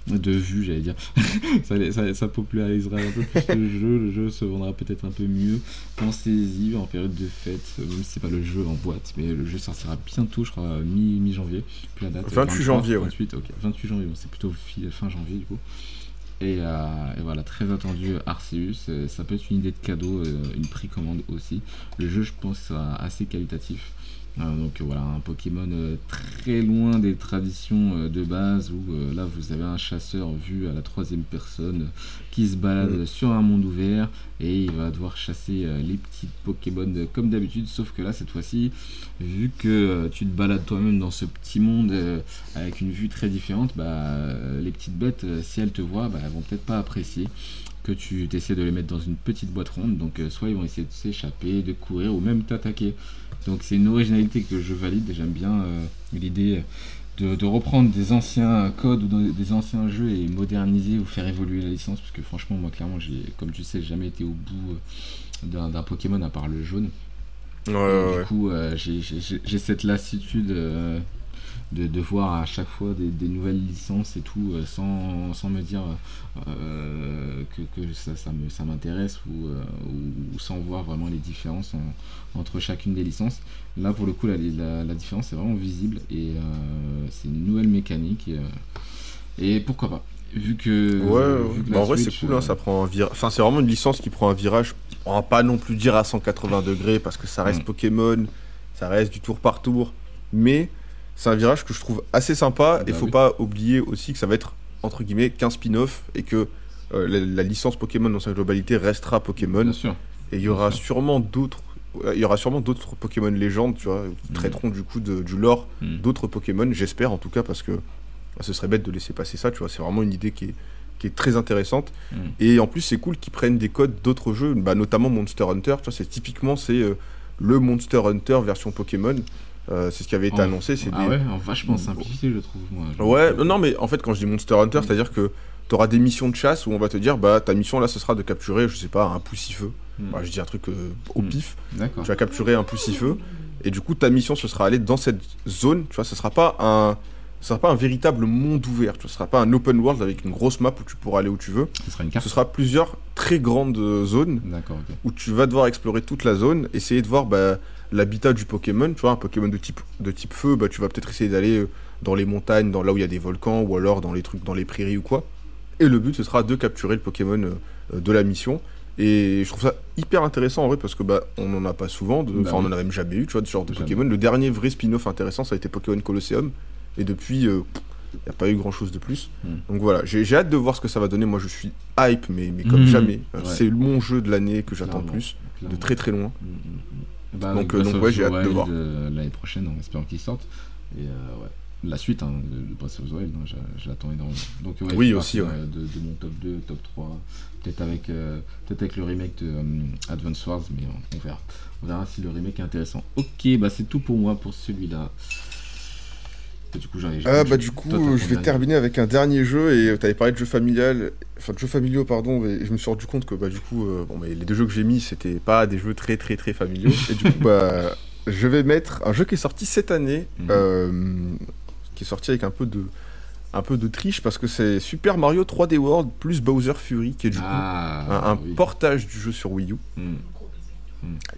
de vues, j'allais dire. ça, ça, ça popularisera un peu plus le jeu, le jeu se vendra peut-être un peu mieux. Pensez-y en période de fête, euh, même si c'est pas le jeu en boîte, mais le jeu sortira bientôt, je crois, mi- mi-janvier. Puis la date, euh, 28 janvier, ouais. 28, ok, 28 janvier, bon, c'est plutôt fi- fin janvier du coup. Et, euh, et voilà, très attendu Arceus, euh, ça peut être une idée de cadeau, euh, une précommande aussi. Le jeu, je pense, sera assez qualitatif. Euh, donc voilà, un Pokémon euh, très loin des traditions euh, de base où là vous avez un chasseur vu à la troisième personne qui se balade Mm. sur un monde ouvert et il va devoir chasser les petits Pokémon comme d'habitude, sauf que là cette fois-ci, vu que tu te balades toi-même dans ce petit monde avec une vue très différente, bah, les petites bêtes, si elles te voient, bah, elles vont peut-être pas apprécier que tu essaies de les mettre dans une petite boîte ronde. Donc euh, soit ils vont essayer de s'échapper, de courir ou même t'attaquer. Donc c'est une originalité que je valide et j'aime bien euh, l'idée de, de reprendre des anciens codes ou de- des anciens jeux et moderniser ou faire évoluer la licence parce que franchement moi clairement j'ai comme tu sais jamais été au bout euh, d'un d'un Pokémon à part le jaune. Ouais, Et ouais, du ouais. coup, euh, j'ai- j'ai j'ai- j'ai cette lassitude euh, de, de voir à chaque fois des, des nouvelles licences et tout, euh, sans, sans me dire euh, que, que ça, ça m'intéresse ou, euh, ou- sans voir vraiment les différences en- entre chacune des licences. Là, pour le coup, la, la- la différence est vraiment visible et euh, c'est une nouvelle mécanique. Et, et pourquoi pas Vu que. Ouais, vu que bah en vrai c'est cool, hein, ça prend un virage. Enfin, c'est vraiment une licence qui prend un virage. On va pas non plus dire à 180 degrés parce que ça reste Mm. Pokémon, ça reste du tour par tour. Mais c'est un virage que je trouve assez sympa. et Bah faut oui. pas oublier aussi que ça va être entre guillemets qu'un spin-off et que euh, la, la licence Pokémon dans sa globalité restera Pokémon. Bien sûr. Et il y aura sûr. sûrement d'autres. Il y aura sûrement d'autres Pokémon légendes, tu vois, qui Mm. traiteront du coup de, du lore Mm. d'autres Pokémon, j'espère en tout cas, parce que bah, ce serait bête de laisser passer ça, tu vois, c'est vraiment une idée qui est, qui est très intéressante. Mm. Et en plus, c'est cool qu'ils prennent des codes d'autres jeux, bah, notamment Monster Hunter, tu vois, c'est typiquement, c'est euh, le Monster Hunter version Pokémon, Euh, c'est ce qui avait été En- annoncé, c'est Ah des... ouais, en vachement simplifié, je trouve. Moi. Je- Ouais, non, non, mais en fait, quand je dis Monster Hunter, c'est-à-dire que tu auras des missions de chasse où on va te dire, bah, ta mission là, ce sera de capturer, je sais pas, un poussifeu. Mm. Bah, je dis un truc euh, au Mm. pif. Tu vas capturer un poussifeu. Et du coup, ta mission, ce sera aller dans cette zone. Tu vois, ce sera pas un. Ce sera pas un véritable monde ouvert, ce sera pas un open world avec une grosse map où tu pourras aller où tu veux. Ce sera une Ce carte. sera plusieurs très grandes euh, zones où tu vas devoir explorer toute la zone, essayer de voir bah, l'habitat du Pokémon. Tu vois, un Pokémon de type, de type feu, bah, tu vas peut-être essayer d'aller euh, dans les montagnes, dans là où il y a des volcans, ou alors dans les trucs, dans les prairies ou quoi. Et le but, ce sera de capturer le Pokémon euh, euh, de la mission. Et je trouve ça hyper intéressant en vrai parce que bah on en a pas souvent, Bah enfin on en a même jamais eu, tu vois, de ce genre de Jamais. Pokémon. Le dernier vrai spin-off intéressant, ça a été Pokémon Colosseum. Et depuis, il n'y a pas eu grand chose de plus. Mm. Donc voilà, j'ai hâte de voir ce que ça va donner. Moi, je suis hype, mais, mais comme Mhm. jamais. Ouais. C'est mon jeu de l'année que j'attends Clairement. plus, de très très loin. Mm, mm, mm. Bah, Donc, euh, donc ouais, j'ai hâte de voir. euh, L'année prochaine, en espérant qu'il sorte. Et euh, ouais. La suite hein, de, Breath of the Wild, hein, je l'attends énormément. Donc, ouais, Oui, aussi, ouais. De, de mon top 2, top 3. Peut-être avec, euh, peut avec le remake de Advance Wars, mais on, on verra. On verra si le remake est intéressant. Ok, bah c'est tout pour moi pour celui-là. Et du coup, j'en ai Ah bah du coup, euh, je vais dernier. terminer avec un dernier jeu et tu avais parlé de jeux familial, enfin de jeux familiaux pardon, et je me suis rendu compte que bah du coup, euh, bon mais les deux jeux que j'ai mis c'était pas des jeux très très très familiaux et du coup bah je vais mettre un jeu qui est sorti cette année, Mhm. euh, qui est sorti avec un peu de un peu de triche parce que c'est Super Mario 3D World plus Bowser Fury qui est du coup Ah, un, un oui. portage du jeu sur Wii U. Mm.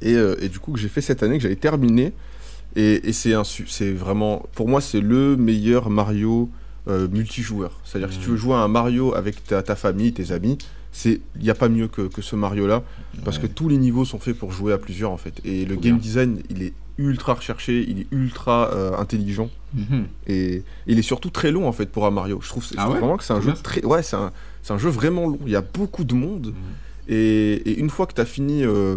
Et, euh, et du coup que j'ai fait cette année, que j'avais terminé. Et, et c'est vraiment, pour moi, c'est le meilleur Mario euh, multijoueur. C'est-à-dire que si tu veux jouer à un Mario avec ta, ta famille, tes amis, c'est il n'y a pas mieux que, que ce Mario-là. Parce Ouais. que tous les niveaux sont faits pour jouer à plusieurs en fait. Et le game design, il est ultra recherché, il est ultra euh, intelligent. Mhm. Et il est surtout très long en fait pour un Mario. Je trouve, je Ah trouve ouais? vraiment que c'est un jeu très, ouais, c'est un, c'est un jeu vraiment long. Il y a beaucoup de monde. Mhm. Et, et une fois que tu as fini, euh,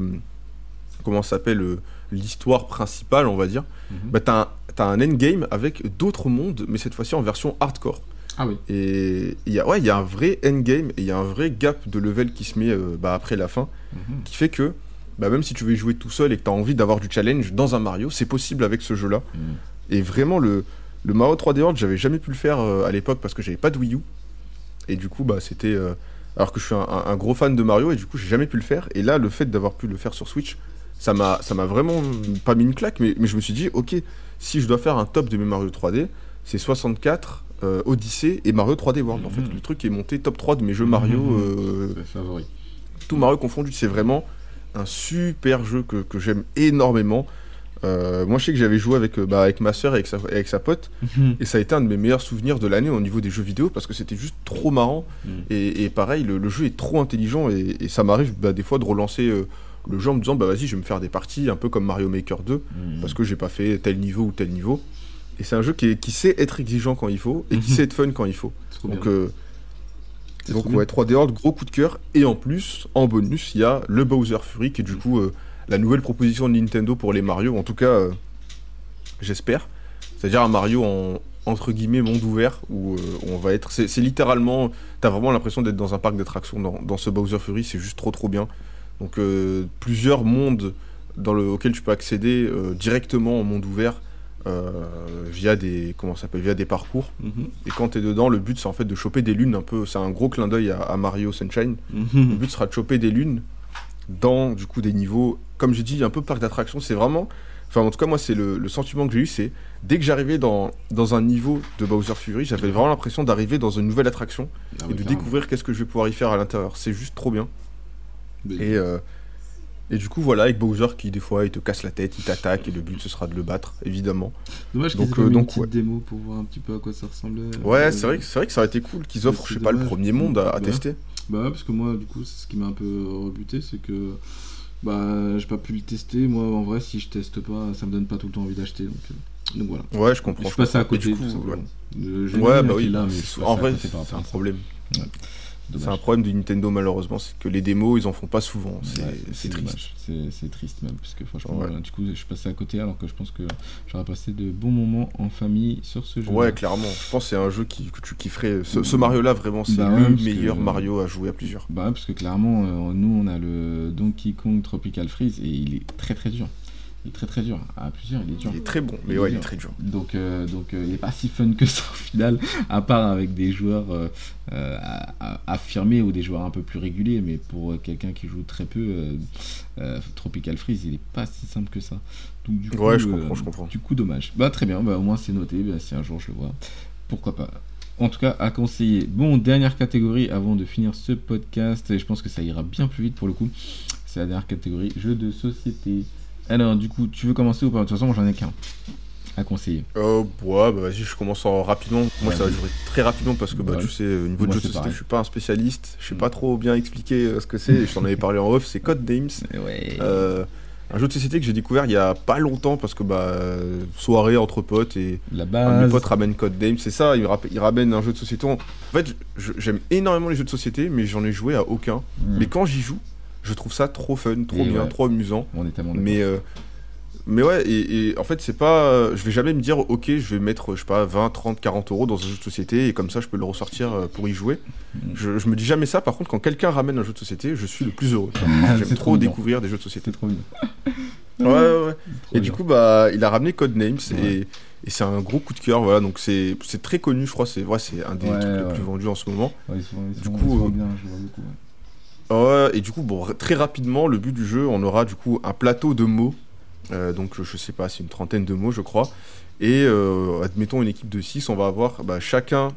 comment ça s'appelle, euh, l'histoire principale, on va dire, Mhm. bah, tu as, un endgame avec d'autres mondes, mais cette fois-ci en version hardcore. Ah oui. Et il y, a- ouais, y a un vrai endgame et il y a un vrai gap de level qui se met euh, bah, après la fin, Mhm. qui fait que bah, même si tu veux jouer tout seul et que tu as envie d'avoir du challenge dans un Mario, c'est possible avec ce jeu-là. Mhm. Et vraiment, le, le Mario 3D World, j'avais jamais pu le faire euh, à l'époque parce que j'avais pas de Wii U. Et du coup, bah, c'était. euh, alors que je suis un, un- un gros fan de Mario et du coup, j'ai jamais pu le faire. Et là, le fait d'avoir pu le faire sur Switch, ça m'a ça m'a vraiment pas mis une claque, mais, mais je me suis dit, ok, si je dois faire un top de mes Mario 3D, c'est 64, euh, Odyssey et Mario 3D World. En fait, Mhm. le truc est monté top 3 de mes jeux Mario, Mhm. euh, favori. tout Mario confondu. C'est vraiment un super jeu que, que j'aime énormément. Euh, moi, je sais que j'avais joué avec, bah, avec ma soeur et avec sa, avec sa pote. Mhm. Et ça a été un de mes meilleurs souvenirs de l'année au niveau des jeux vidéo parce que c'était juste trop marrant. Et, et pareil, le, le jeu est trop intelligent et, et ça m'arrive bah, des fois de relancer euh, le jeu en me disant bah vas-y, je vais me faire des parties un peu comme Mario Maker 2 Mhm. parce que j'ai pas fait tel niveau ou tel niveau. Et c'est un jeu qui, est- qui sait être exigeant quand il faut et qui sait être fun quand il faut. Donc, euh, donc ouais, 3D World, gros coup de cœur. Et en plus, en bonus, il y a le Bowser Fury qui est du coup euh, la nouvelle proposition de Nintendo pour les Mario. En tout cas, euh, j'espère. C'est-à-dire un Mario en entre guillemets monde ouvert où, euh, où on va être. C'est c'est littéralement. T'as vraiment l'impression d'être dans un parc d'attractions dans, dans ce Bowser Fury. C'est juste trop trop bien. Donc euh, plusieurs mondes dans le, auxquels tu peux accéder euh, directement en monde ouvert. euh, via des comment ça via des parcours Mhm. et quand t'es dedans, le but c'est en fait de choper des lunes un peu. C'est un gros clin d'œil à, à Mario Sunshine. Le Mhm. but sera de choper des lunes dans du coup des niveaux, comme j'ai dit, un peu parc d'attractions. C'est vraiment, enfin en tout cas moi c'est le, le sentiment que j'ai eu, c'est dès que j'arrivais dans, dans un niveau de Bowser Fury, j'avais vraiment l'impression d'arriver dans une nouvelle attraction Ah et de carrément. découvrir qu'est-ce que je vais pouvoir y faire à l'intérieur. C'est juste trop bien. Et, euh, et du coup voilà avec Bowser qui des fois il te casse la tête, il t'attaque et le but ce sera de le battre évidemment. Dommage qu'ils donc, aient euh, mis une donc, petite ouais. démo pour voir un petit peu à quoi ça ressemblait. Ouais Euh, c'est vrai que c'est vrai que ça aurait été cool qu'ils offrent je sais pas le premier monde à, à Ouais. tester. Bah ouais, parce que moi, du coup, c'est ce qui m'a un peu rebuté, c'est que bah j'ai pas pu le tester. Moi, en vrai, si je teste pas, ça me donne pas tout le temps envie d'acheter. Donc, euh, donc voilà. Ouais je Je comprends. suis passé à Et côté, du coup, tout ouais. Bah oui, là, mais je en vrai, c'est un problème. C'est un problème de Nintendo, malheureusement, c'est que les démos, ils en font pas souvent. C'est Ouais, triste. C'est triste même, parce que franchement, Ouais. voilà, du coup, je suis passé à côté alors que je pense que j'aurais passé de bons moments en famille sur ce jeu. Ouais, clairement. Je pense que c'est un jeu qui, que tu kifferais. Ce, ce Mario-là, vraiment, c'est Bah le meilleur que- Mario à jouer à plusieurs. Bah parce que clairement, euh, nous, on a le Donkey Kong Tropical Freeze et il est très très dur. Il est très très dur. À plusieurs, il est dur. Il est très bon, mais Il ouais, il est très dur. Donc, euh, donc euh, il est pas si fun que ça au final, à part avec des joueurs euh, affirmés ou des joueurs un peu plus réguliers. Mais pour quelqu'un qui joue très peu, Tropical Freeze, il est pas si simple que ça. Donc, du coup, Ouais, je comprends, je comprends. Du coup, dommage. Bah très bien, bah, au moins c'est noté. Bah, si un jour je le vois, pourquoi pas. En tout cas, à conseiller. Bon, dernière catégorie avant de finir ce podcast, et je pense que ça ira bien plus vite pour le coup. C'est la dernière catégorie, jeux de société. Alors, du coup, tu veux commencer ou pas De toute façon, moi j'en ai qu'un à conseiller. Euh, ouais, bah vas-y, je commence en rapidement. Moi, ça va durer très rapidement parce que, bah, Ouais. tu sais, au niveau de jeux de société, je suis pas un spécialiste. Je sais Mm. pas trop bien expliquer euh, ce que c'est. Je t'en avais parlé en off, c'est Code. Ouais. Euh, un jeu de société que j'ai découvert il y a pas longtemps parce que, bah, euh, soirée entre potes et. la Un de base. mes potes ramène Code Name, c'est ça, il, il ramène un jeu de société. En fait, j'aime énormément les jeux de société, mais j'en ai joué à aucun. Mm. Mais quand j'y joue, je trouve ça trop fun, trop Et bien, ouais. trop amusant. On est tellement. Mais, euh, mais ouais, et, et en fait, c'est pas. euh, je vais jamais me dire, ok, je vais mettre, je sais pas, 20, 30, 40 euros dans un jeu de société et comme ça, je peux le ressortir euh, pour y jouer. Mm. Je, je me dis jamais ça. Par contre, quand quelqu'un ramène un jeu de société, je suis le plus heureux. J'aime trop bien. découvrir des jeux de société. Trop bien. Ouais, ouais, ouais. Et du coup, bah, il a ramené Codenames Ouais. et, et c'est un gros coup de cœur. Voilà, donc c'est très connu, je crois. C'est ouais, c'est un des Ouais, trucs les plus vendus en ce moment. Ouais, ils sont, ils Du coup, ils sont bien, je vois beaucoup. Et du coup, bon, très rapidement, le but du jeu, on aura du coup un plateau de mots. Euh, donc, je sais pas, c'est une trentaine de mots, je crois. Et euh, admettons une équipe de 6, on va avoir bah, chacun.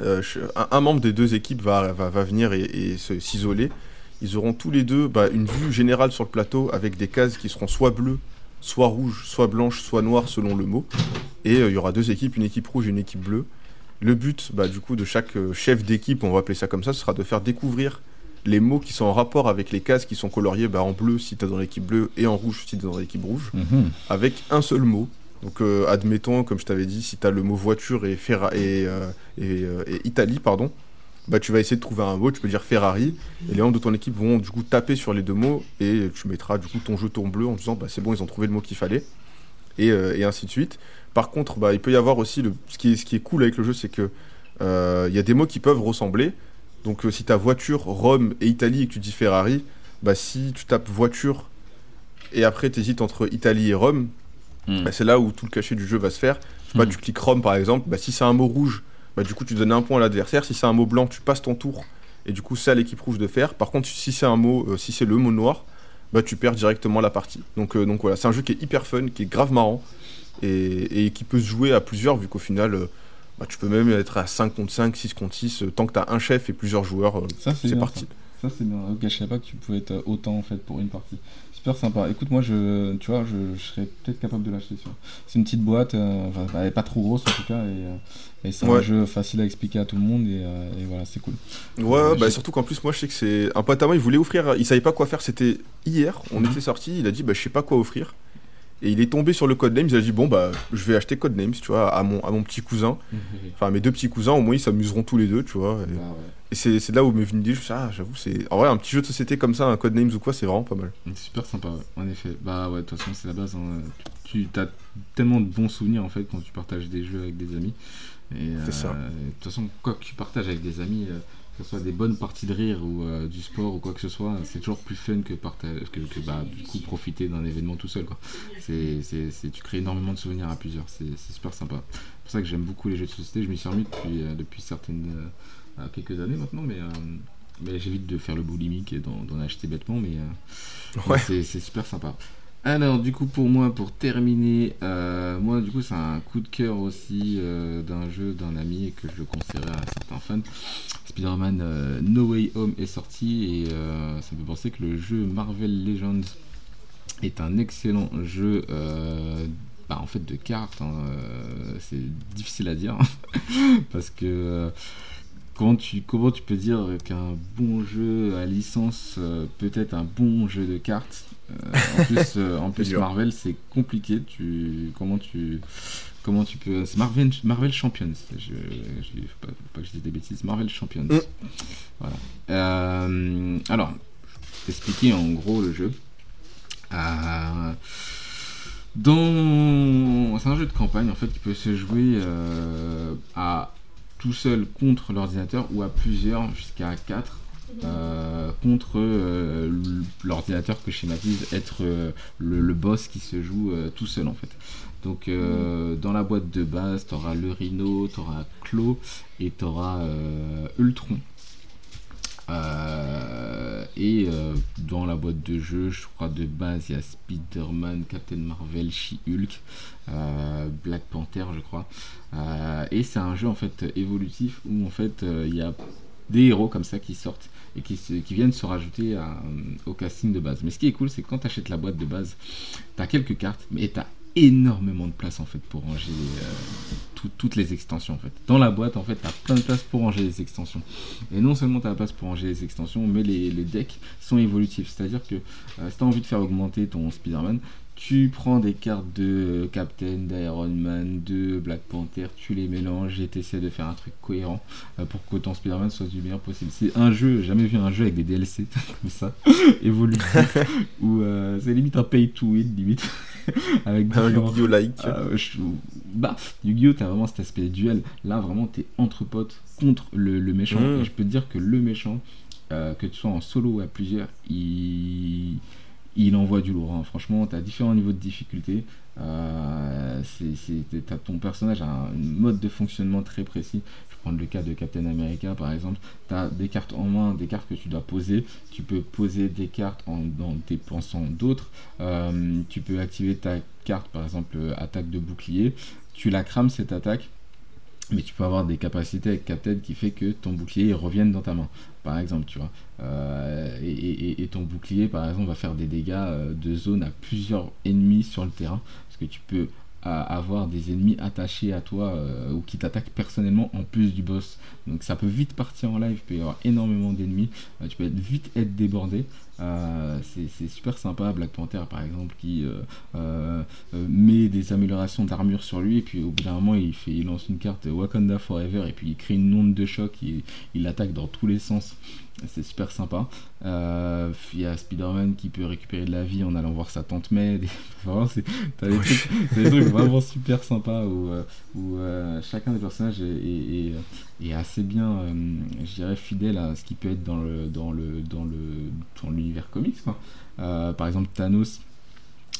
euh, un, membre des deux équipes va, va, venir et, s'isoler. Ils auront tous les deux bah, une vue générale sur le plateau avec des cases qui seront soit bleues, soit rouges, soit blanches, soit noires selon le mot. Et il y aura deux équipes, une équipe rouge et une équipe bleue. Le but bah, du coup de chaque chef d'équipe, on va appeler ça comme ça, sera de faire découvrir les mots qui sont en rapport avec les cases qui sont coloriées bah, en bleu si tu es dans l'équipe bleue et en rouge si tu es dans l'équipe rouge, Mhm. avec un seul mot. Donc euh, admettons, comme je t'avais dit, si tu as le mot voiture et, ferra et, euh, et, euh, et Italie, pardon, bah, tu vas essayer de trouver un mot, tu peux dire Ferrari, et les membres de ton équipe vont du coup taper sur les deux mots, et tu mettras du coup ton jeton bleu en disant bah, c'est bon, ils ont trouvé le mot qu'il fallait, et, et ainsi de suite. Par contre, bah, il peut y avoir aussi, le, ce, qui est, ce qui est cool avec le jeu, c'est que il y a des mots qui peuvent ressembler. Donc euh, si tu as voiture, Rome et Italie et que tu dis Ferrari, bah, si tu tapes voiture et après tu hésites entre Italie et Rome, Mm. bah, c'est là où tout le cachet du jeu va se faire. Je sais pas, Mm. tu cliques Rome par exemple, bah, si c'est un mot rouge, bah, du coup tu donnes un point à l'adversaire. Si c'est un mot blanc, tu passes ton tour et du coup c'est à l'équipe rouge de faire. Par contre, si c'est un mot, euh, si c'est le mot noir, bah, tu perds directement la partie. Donc, euh, donc voilà, c'est un jeu qui est hyper fun, qui est grave marrant et, et qui peut se jouer à plusieurs vu qu'au final. euh, bah, tu peux même être à 5 contre 5, 6 contre 6, euh, tant que tu as un chef et plusieurs joueurs, euh, c'est parti. Ça, c'est bien. Ok, je savais pas que tu pouvais être autant en fait pour une partie. Super sympa. Écoute, moi, je, tu vois, je, je serais peut-être capable de l'acheter. C'est une petite boîte, euh, enfin, elle est pas trop grosse en tout cas, et, euh, et c'est un jeu facile à expliquer à tout le monde, et, euh, et voilà, c'est cool. Ouais, Euh, bah, surtout qu'en plus, moi je sais que c'est. Un pote à moi, il voulait offrir, il savait pas quoi faire, c'était hier, on Mhm. était sortis, il a dit, bah je sais pas quoi offrir. Et il est tombé sur le Codenames, il a dit, bon bah je vais acheter Codenames, tu vois, à mon, à mon petit cousin. Enfin, mes deux petits cousins, au moins ils s'amuseront tous les deux, tu vois. Et, ouais. et c'est c'est là où m'est venu l'idée, je me suis dit, ah, j'avoue, c'est. En vrai, un petit jeu de société comme ça, un Codenames ou quoi, c'est vraiment pas mal. C'est Super sympa, ouais, en effet. Bah ouais, de toute façon, c'est la base. hein. Tu as tellement de bons souvenirs en fait quand tu partages des jeux avec des amis. Et C'est euh, ça. De toute façon, quoi que tu partages avec des amis, euh, ce soit des bonnes parties de rire ou euh, du sport ou quoi que ce soit, c'est toujours plus fun que, que, que, bah, du coup profiter d'un événement tout seul. Quoi. Tu crées énormément de souvenirs à plusieurs, c'est, super sympa. C'est pour ça que j'aime beaucoup les jeux de société. Je m'y suis remis depuis, euh, depuis certaines, euh, quelques années maintenant, mais, mais j'évite de faire le boulimique et d'en, acheter bêtement, mais, Ouais. c'est super sympa. Alors du coup pour moi pour terminer euh, moi du coup c'est un coup de cœur aussi euh, d'un jeu d'un ami et que je le conseillerais à certains fans. Spider-Man euh, No Way Home est sorti et ça me fait penser que le jeu Marvel Legends est un excellent jeu bah, en fait de cartes hein, c'est difficile à dire parce que Comment tu, comment tu peux dire qu'un bon jeu à licence euh, peut être un bon jeu de cartes Euh, En plus, euh, en plus dur. Marvel, c'est compliqué. Tu, comment, tu, comment tu peux. C'est Marvel, Marvel Champions. Je, je, faut, pas, faut pas que je dise des bêtises. Marvel Champions. Mm. Voilà. Euh, alors, je vais t'expliquer en gros le jeu. Euh, dans... C'est un jeu de campagne en fait qui peut se jouer euh, à tout seul contre l'ordinateur ou à plusieurs jusqu'à 4 contre euh, l'ordinateur que schématise être euh, le, boss qui se joue euh, tout seul en fait. Donc euh, dans la boîte de base, tu auras le Rhino, tu auras Clo et tu auras Ultron. Euh, et euh, dans la boîte de jeu, je crois de base, il y a Spider-Man, Captain Marvel, She-Hulk, euh, Black Panther, je crois. Et c'est un jeu en fait évolutif où en fait il y a des héros comme ça qui sortent et qui, viennent se rajouter au casting de base. Mais ce qui est cool, c'est que quand tu achètes la boîte de base, tu as quelques cartes, mais tu as énormément de place en fait pour ranger euh, tout- toutes les extensions en fait. Dans la boîte en fait tu as plein de place pour ranger les extensions. Et non seulement tu la place pour ranger les extensions, mais les, les decks sont évolutifs. C'est-à-dire que euh, si tu as envie de faire augmenter ton Spider-Man, tu prends des cartes de Captain, d'Iron Man, de Black Panther, tu les mélanges et tu essaies de faire un truc cohérent euh, pour que ton Spider-Man soit du meilleur possible. C'est un jeu, j'ai jamais vu un jeu avec des DLC comme ça, évolutif, où euh, c'est limite un pay to win, limite, avec Un Yu-Gi-Oh! like. euh, je- Bah, Yu-Gi-Oh! t'as vraiment cet aspect duel. Là, vraiment, t'es entre potes contre le, le méchant. Mm. Et je peux te dire que le méchant, euh, que tu sois en solo ou à plusieurs, il, il envoie du lourd. hein. Franchement, t'as différents niveaux de difficulté. Euh, ton personnage a un mode de fonctionnement très précis. Je vais prendre le cas de Captain America par exemple. Tu as des cartes en main, des cartes que tu dois poser. Tu peux poser des cartes en, en dépensant d'autres. Euh, tu peux activer ta carte, par exemple euh, attaque de bouclier. Tu la crames cette attaque, mais tu peux avoir des capacités avec Captain qui fait que ton bouclier revienne dans ta main, par exemple, tu vois. Euh, et, ton bouclier, par exemple, va faire des dégâts euh, de zone à plusieurs ennemis sur le terrain, parce que tu peux avoir des ennemis attachés à toi euh, ou qui t'attaquent personnellement en plus du boss. Donc ça peut vite partir en live, il peut y avoir énormément d'ennemis, tu peux vite être débordé. Euh, c'est super sympa, Black Panther par exemple, qui euh, euh, met des améliorations d'armure sur lui, et puis au bout d'un moment il, fait, il lance une carte Wakanda Forever, et puis il crée une onde de choc, il, il attaque dans tous les sens. C'est super sympa. Euh, Il y a Spider-Man qui peut récupérer de la vie en allant voir sa tante May. Des- Vraiment, c'est t'as des, trucs- c'est des trucs vraiment super sympas où, où euh, chacun des personnages est, est assez bien, euh, fidèle à ce qui peut être dans le dans le dans le dans l'univers comics. Euh, par exemple, Thanos.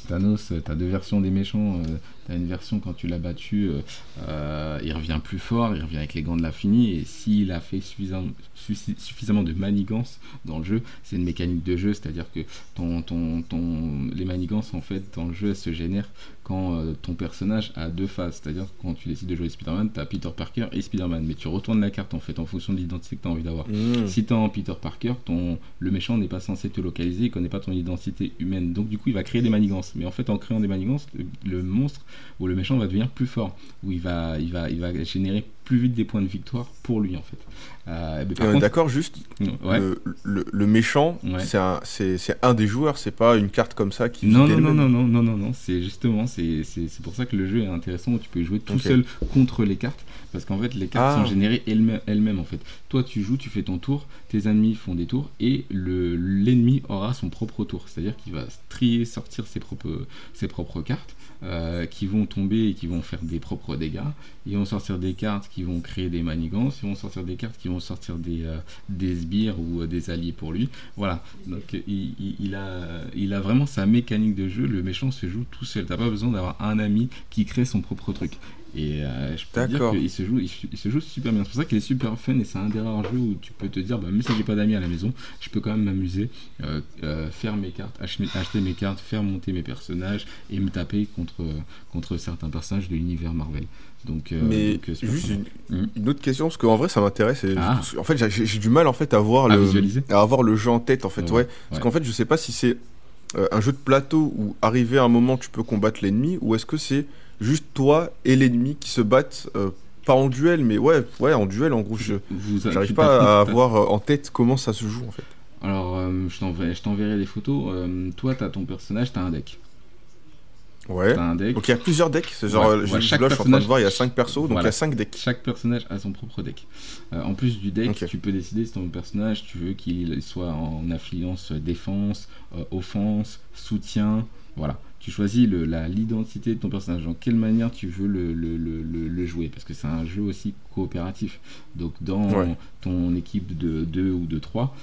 Thanos, euh, t'as deux versions des méchants. T'as une version quand tu l'as battu, euh, euh, il revient plus fort, il revient avec les gants de l'infini. Et s'il a fait suffisamment, suffi- suffisamment de manigances dans le jeu, c'est une mécanique de jeu, c'est-à-dire que ton, ton, ton, les manigances en fait dans le jeu elles se génèrent quand euh, ton personnage a deux phases. C'est-à-dire que quand tu décides de jouer Spider-Man, t'as Peter Parker et Spider-Man, mais tu retournes la carte en fait en fonction de l'identité que t'as envie d'avoir. Mmh. Si t'es en Peter Parker, ton, le méchant n'est pas censé te localiser, il connaît pas ton identité humaine. Donc du coup, il va créer des manigances. Mais en fait, en créant des manigances, le, le monstre ou le méchant va devenir plus fort. Ou il va, il va, il va générer plus vite des points de victoire pour lui en fait. Euh, Euh, D'accord, juste, ouais. le, le- le méchant, Ouais. c'est un, un des joueurs, c'est pas une carte comme ça qui Non, non, non, non, non, non, non, non, c'est justement, c'est pour ça que le jeu est intéressant, où tu peux jouer tout seul contre les cartes, parce qu'en fait, les cartes Ah. sont générées elles-mêmes, elles-mêmes, en fait. Toi, tu joues, tu fais ton tour, tes ennemis font des tours, et le l'ennemi aura son propre tour, c'est-à-dire qu'il va trier, sortir ses propres, ses propres cartes, euh, qui vont tomber et qui vont faire des propres dégâts, ils vont sortir des cartes qui vont créer des manigances, ils vont sortir des cartes qui vont sortir des, euh, des sbires ou euh, des alliés pour lui, voilà, donc euh, il, il- a, il a vraiment sa mécanique de jeu. Le méchant se joue tout seul. T'as pas besoin d'avoir un ami qui crée son propre truc. Et euh, je peux dire qu'il se joue, il, se- il se joue super bien. C'est pour ça qu'il est super fun et c'est un des rares jeux où tu peux te dire, bah, même si j'ai pas d'amis à la maison, je peux quand même m'amuser, euh, euh, faire mes cartes, acheter, acheter mes cartes, faire monter mes personnages et me taper contre, contre certains personnages de l'univers Marvel. Donc, Mais donc, juste sympa. une, une autre question, parce qu'en vrai ça m'intéresse. Ah. En fait, j'ai du mal en fait à voir À le, visualiser à avoir le jeu en tête en fait. Ouais, Ouais. Parce ouais. qu'en fait, je sais pas si c'est un jeu de plateau où arrivé à un moment tu peux combattre l'ennemi, ou est-ce que c'est juste toi et l'ennemi qui se battent, euh, pas en duel, mais ouais, ouais, en duel en gros. Je tu pas à avoir euh, en tête comment ça se joue en fait. Alors, euh, je t'enverrai des photos. Euh, toi, t'as ton personnage, t'as un deck. Ouais. T'as un deck. Donc il y a plusieurs decks. C'est genre, Ouais, ouais, chaque là je suis en train de voir, il y a 5 persos, donc il y a 5 decks. Chaque personnage a son propre deck. Euh, en plus du deck, tu peux décider si ton personnage, tu veux qu'il soit en affluence défense, offense, soutien. Voilà. Tu choisis l'identité de ton personnage, dans quelle manière tu veux le, le- le- le- le jouer, parce que c'est un jeu aussi coopératif. Donc dans Ouais. ton équipe de 2 ou de 3,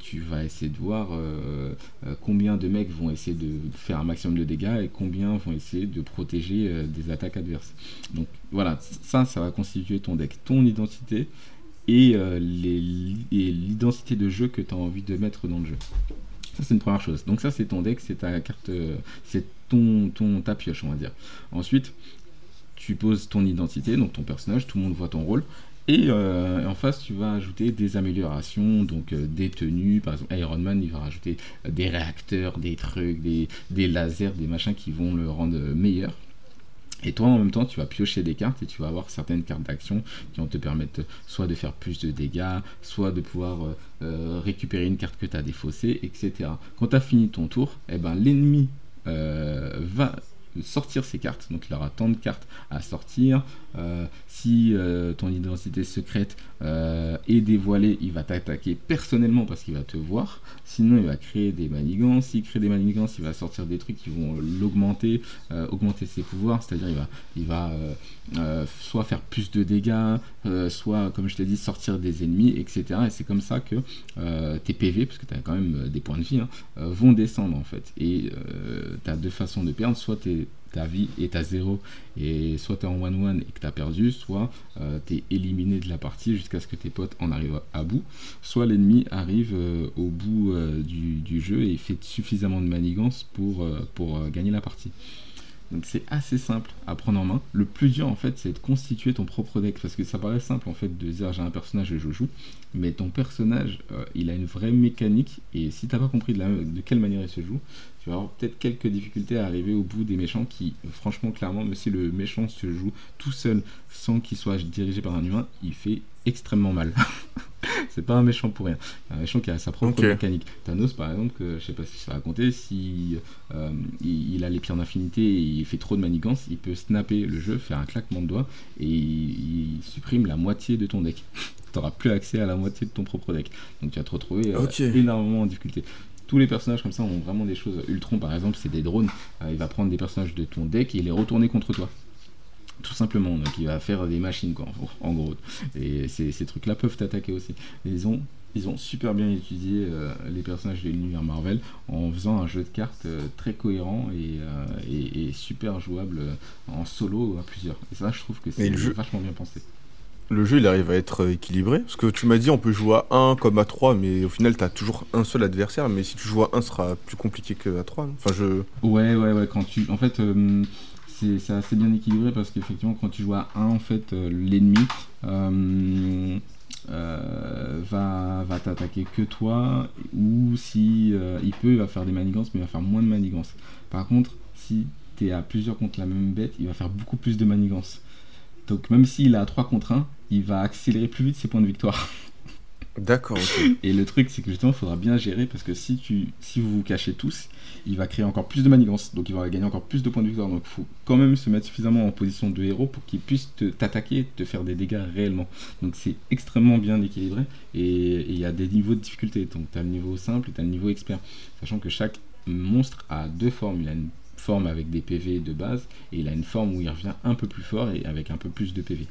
tu vas essayer de voir euh, euh, combien de mecs vont essayer de faire un maximum de dégâts et combien vont essayer de protéger euh, des attaques adverses. Donc voilà, ça, ça va constituer ton deck, ton identité euh, et l'identité de jeu que tu as envie de mettre dans le jeu. C'est une première chose. Donc ça, c'est ton deck, c'est ta carte, euh, c'est ton, ton, ta pioche, on va dire. Ensuite, tu poses ton identité, donc ton personnage, tout le monde voit ton rôle. Et euh, en face, tu vas ajouter des améliorations, donc euh, des tenues. Par exemple, Iron Man, il va rajouter des réacteurs, des trucs, des, des lasers, des machins qui vont le rendre meilleur. Et toi, en même temps, tu vas piocher des cartes et tu vas avoir certaines cartes d'action qui vont te permettre soit de faire plus de dégâts, soit de pouvoir euh, euh, récupérer une carte que tu as défaussée, etc. Quand tu as fini ton tour, eh ben, l'ennemi euh, va sortir ses cartes, donc il aura tant de cartes à sortir. Euh, si euh, ton identité secrète euh, est dévoilée, il va t'attaquer personnellement parce qu'il va te voir. Sinon, il va créer des manigances. S'il crée des manigances, il va sortir des trucs qui vont l'augmenter, augmenter ses pouvoirs. C'est-à-dire, il va, il va soit faire plus de dégâts, soit, comme je t'ai dit, sortir des ennemis, etc. Et c'est comme ça que tes PV, parce que tu as quand même des points de vie, hein, vont descendre en fait. Et tu as deux façons de perdre. Soit t'es- ta vie est à zéro et soit tu es en 1-1 et que tu as perdu, soit tu es éliminé de la partie jusqu'à ce que tes potes en arrivent à bout, soit l'ennemi arrive euh, au bout euh, du, du jeu et fait suffisamment de manigances pour, euh, pour euh, gagner la partie. Donc c'est assez simple à prendre en main. Le plus dur en fait c'est de constituer ton propre deck parce que ça paraît simple en fait de dire j'ai un personnage et je joue, mais ton personnage euh, il a une vraie mécanique et si t'as pas compris de, de quelle manière il se joue, tu vas avoir peut-être quelques difficultés à arriver au bout des méchants qui franchement clairement même si le méchant se joue tout seul sans qu'il soit dirigé par un humain, il fait extrêmement mal. c'est pas un méchant pour rien. C'est un méchant qui a sa propre mécanique. Thanos par exemple, que je sais pas si ça va compter, si euh, il, il a les pierres d'infinité et il fait trop de manigances, il peut snapper le jeu, faire un claquement de doigts et il, il supprime la moitié de ton deck. Tu n'auras plus accès à la moitié de ton propre deck. Donc tu vas te retrouver euh, énormément en difficulté. Tous les personnages comme ça ont vraiment des choses. Ultron par exemple, c'est des drones. Euh, il va prendre des personnages de ton deck et les retourner contre toi. Tout simplement, donc il va faire des machines quoi, en, gros. Et ces, ces trucs-là peuvent t'attaquer aussi. Ils ont, ils ont super bien étudié euh, les personnages de l'univers Marvel en faisant un jeu de cartes euh, très cohérent et, euh, et- et super jouable en solo ou à plusieurs. Et ça, je trouve que c'est jeu- vachement bien pensé. Le jeu, il arrive à être équilibré. Parce que tu m'as dit, on peut jouer à 1 comme à 3, mais au final, t'as toujours un seul adversaire. Mais si tu joues à 1, ce sera plus compliqué que à 3. non? Enfin, je. Ouais, ouais, ouais. Quand tu, en fait, c'est assez bien équilibré parce qu'effectivement, quand tu joues à 1, en fait, euh, l'ennemi euh, euh, va, va t'attaquer que toi, ou si il peut, il va faire des manigances, mais il va faire moins de manigances. Par contre, si tu es à plusieurs contre la même bête, il va faire beaucoup plus de manigances. Donc, même s'il est à 3 contre 1, il va accélérer plus vite ses points de victoire. D'accord. Et le truc, c'est que justement, il faudra bien gérer parce que si, tu, si vous vous cachez tous, il va créer encore plus de manigances. Donc il va gagner encore plus de points de victoire. Donc il faut quand même se mettre suffisamment en position de héros pour qu'il puisse t'attaquer te faire des dégâts réellement. Donc c'est extrêmement bien équilibré et et il y a des niveaux de difficulté. Donc tu as le niveau simple et tu as le niveau expert. Sachant que chaque monstre a deux formes. Il a une forme avec des PV de base et il a une forme où il revient un peu plus fort et avec un peu plus de PV.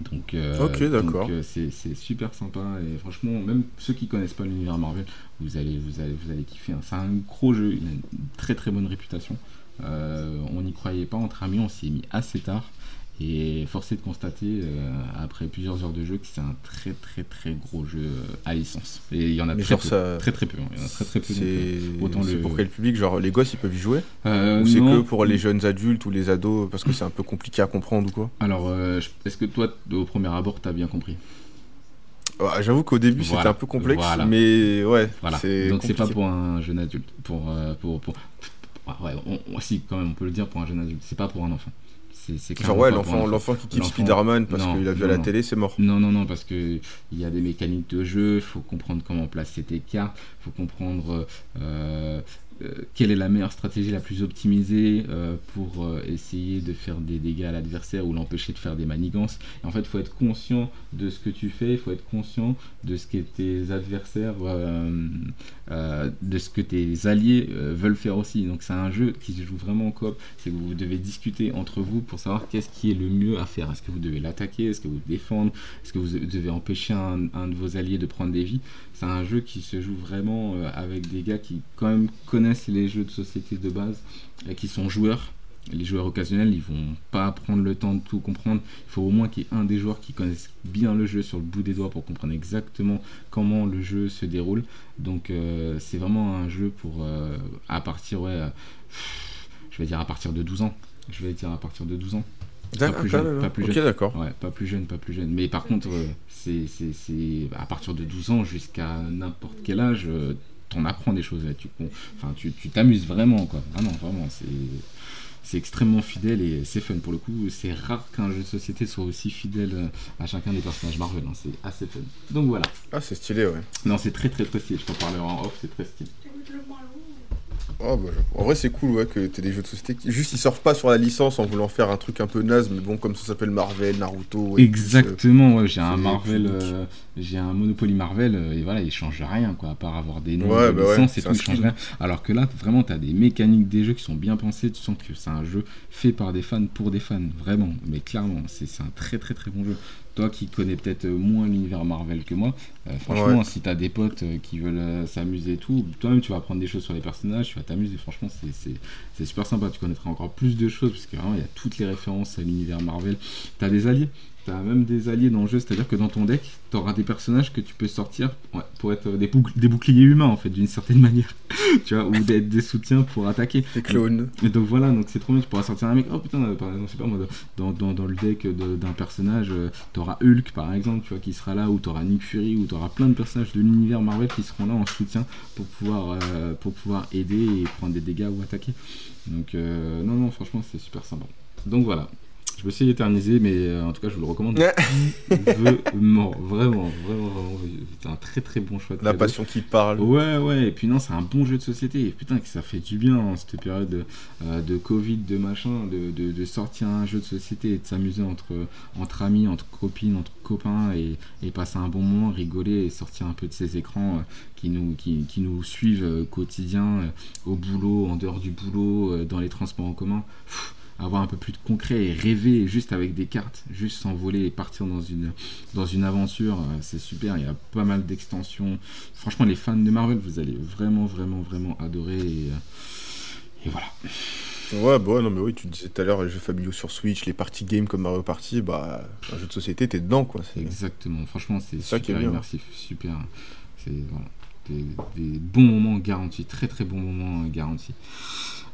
Donc, euh, d'accord. euh, c'est c'est super sympa et franchement, même ceux qui connaissent pas l'univers Marvel, vous allez, vous allez, vous allez kiffer. hein. C'est un gros jeu, il a une très très bonne réputation. Euh, on n'y croyait pas entre amis, on s'y est mis assez tard. Et forcé de constater, euh, après plusieurs heures de jeu, que c'est un très très très gros jeu euh, à licence. Et il y en a Mais très genre, peu, ça. très très peu. Il y en a très très peu. euh, C'est autant le- pour quel public Genre, les gosses, ils peuvent y jouer? Euh, Ou c'est que pour les jeunes adultes ou les ados Parce que c'est un peu compliqué à comprendre ou quoi? Alors, euh, est-ce que toi, au premier abord, t'as bien compris? Ouais, J'avoue qu'au début, c'était un peu complexe. voilà. Mais ouais, Voilà. Donc c'est pas pour un jeune adulte. Pour, pour, pour... Ouais, on, on- si, quand même, on peut le dire pour un jeune adulte. C'est pas pour un enfant. C'est, Genre, ouais, l'enfant enfant. l'enfant qui kiffe Spider-Man parce qu'il a vu à la non. télé, c'est mort. Non, non, non, parce que il y a des mécaniques de jeu, il faut comprendre comment placer tes cartes, il faut comprendre euh, quelle est la meilleure stratégie la plus optimisée euh, pour euh, essayer de faire des dégâts à l'adversaire ou l'empêcher de faire des manigances? En fait, il faut être conscient de ce que tu fais, il faut être conscient de ce que tes adversaires, euh, euh, de ce que tes alliés euh, veulent faire aussi. Donc c'est un jeu qui se joue vraiment en coop, c'est que vous devez discuter entre vous pour savoir qu'est-ce qui est le mieux à faire. Est-ce que vous devez l'attaquer, est-ce que vous défendre, est-ce que vous devez empêcher un, un de vos alliés de prendre des vies? C'est un jeu qui se joue vraiment euh, avec des gars qui quand même connaissent les jeux de société de base et qui sont joueurs. Les joueurs occasionnels, ils vont pas prendre le temps de tout comprendre. Il faut au moins qu'il y ait un des joueurs qui connaisse bien le jeu sur le bout des doigts pour comprendre exactement comment le jeu se déroule. Donc euh, c'est vraiment un jeu pour euh, à partir ouais, euh, je vais dire à partir de 12 ans. Je vais dire à partir de 12 ans. D'accord, plus jeune, pas hein. plus Ok, jeune. d'accord. Ouais, pas plus jeune, pas plus jeune. Mais par contre, c'est à partir de 12 ans jusqu'à n'importe quel âge, euh, t'en apprends des choses. là. Tu enfin, tu t'amuses vraiment, quoi. Vraiment, vraiment. C'est c'est extrêmement fidèle et c'est fun pour le coup. C'est rare qu'un jeu de société soit aussi fidèle euh, à chacun des personnages Marvel. hein. C'est assez fun. Donc voilà. Ah, c'est stylé, ouais. Non, c'est très très très stylé. Je t'en parlerai en off. C'est très stylé. Oh, bah, en vrai, c'est cool, ouais, que t'aies des jeux de société qui. Juste, ils sortent pas sur la licence en voulant faire un truc un peu naze, mais bon, comme ça s'appelle Marvel, Naruto. Exactement, ouais, j'ai un Marvel, euh, j'ai un Monopoly Marvel, euh, et voilà, il change rien, quoi, à part avoir des noms Ouais, de bah licences et c'est tout, un il change skin. rien. Alors que là, vraiment, t'as des mécaniques des jeux qui sont bien pensées, tu sens que c'est un jeu fait par des fans pour des fans, vraiment, mais clairement, c'est c'est un très très très bon jeu. Toi qui connais peut-être euh, moins l'univers Marvel que moi, euh, franchement, Ouais. si t'as des potes euh, qui veulent euh, s'amuser et tout, toi-même tu vas apprendre des choses sur les personnages, tu vas t'amuser, franchement, c'est- c'est c'est super sympa, tu connaîtras encore plus de choses, parce que vraiment, il y a toutes les références à l'univers Marvel. T'as des alliés t'as même des alliés dans le jeu, c'est-à-dire que dans ton deck, t'auras des personnages que tu peux sortir ouais, pour être des, bouc- des boucliers humains en fait, d'une certaine manière, tu vois, ou des, des soutiens pour attaquer. Les clones. Et donc voilà, donc c'est trop bien, tu pourras sortir un mec, oh putain, par exemple, je sais pas moi, dans, dans, dans le deck de- d'un personnage, t'auras Hulk par exemple, tu vois, qui sera là, ou t'auras Nick Fury, ou t'auras plein de personnages de l'univers Marvel qui seront là en soutien pour pouvoir, euh, pour pouvoir aider et prendre des dégâts ou attaquer. Donc euh, non, non, franchement, c'est super sympa. Donc voilà. Je me suis éternisé, mais euh, en tout cas, je vous le recommande vivement, vraiment, vraiment, vraiment. C'est un très très bon choix. de La cadeau. passion qui parle. Ouais, ouais, et puis non, c'est un bon jeu de société. Et putain, que ça fait du bien en cette période de, euh, de Covid, de machin, de, de, de sortir un jeu de société et de s'amuser entre, entre amis, entre copines, entre copains et, et passer un bon moment, rigoler et sortir un peu de ces écrans euh, qui, nous, qui, qui nous suivent quotidien, au boulot, en dehors du boulot, dans les transports en commun. Pff, avoir un peu plus de concret et rêver juste avec des cartes, juste s'envoler et partir dans une, dans une aventure, euh, c'est super. Il y a pas mal d'extensions. Franchement, les fans de Marvel, vous allez vraiment, vraiment, vraiment adorer. Et, euh, et voilà. Ouais, bah ouais, non, mais oui, tu disais tout à l'heure, les jeux familiaux sur Switch, les parties games comme Mario Party, bah, un jeu de société, t'es dedans, quoi. Exactement. Franchement, c'est ça qui est super bien. immersif. Super. C'est voilà, des, des bons moments garantis. Très, très bons moments euh, garantis.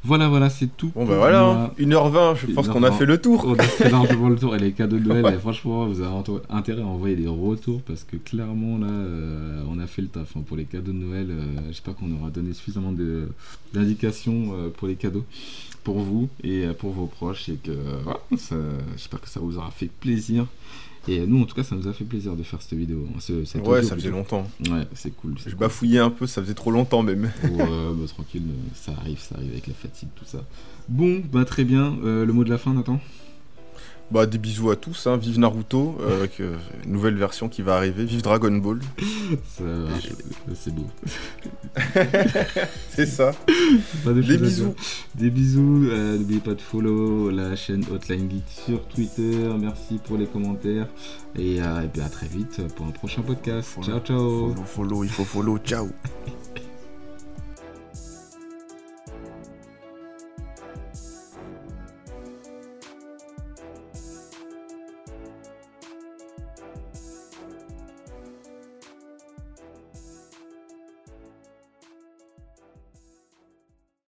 Voilà, voilà, c'est tout. Bon, bah voilà, moi. hein, 1h20, je pense qu'on a 1h20. fait le tour. On a fait largement le tour et les cadeaux de Noël, Ouais. et franchement, vous avez intérêt à envoyer des retours parce que clairement, là, euh, on a fait le taf hein, pour les cadeaux de Noël. euh, J'espère qu'on aura donné suffisamment d'indications euh, pour les cadeaux pour vous et pour vos proches et que voilà, j'espère que ça vous aura fait plaisir. Et nous, en tout cas, ça nous a fait plaisir de faire cette vidéo. hein, ce- cette Ouais, ça faisait plutôt. longtemps. Ouais, c'est cool. Je cool. bafouillais un peu, ça faisait trop longtemps même. Ouais, bah, tranquille, euh, ça arrive, ça arrive avec la fatigue, tout ça. Bon, bah très bien. Euh, le mot de la fin, Nathan? Bah, des bisous à tous, hein. vive Naruto, euh, avec euh, une nouvelle version qui va arriver, vive Dragon Ball. Ça marche, C'est beau. C'est ça. Pas de Des bisous. Des bisous. euh, N'oubliez pas de follow la chaîne Hotline Geek sur Twitter. Merci pour les commentaires. Et, à très vite pour un prochain podcast. Follow, ciao, ciao. Follow, follow, il faut follow, ciao.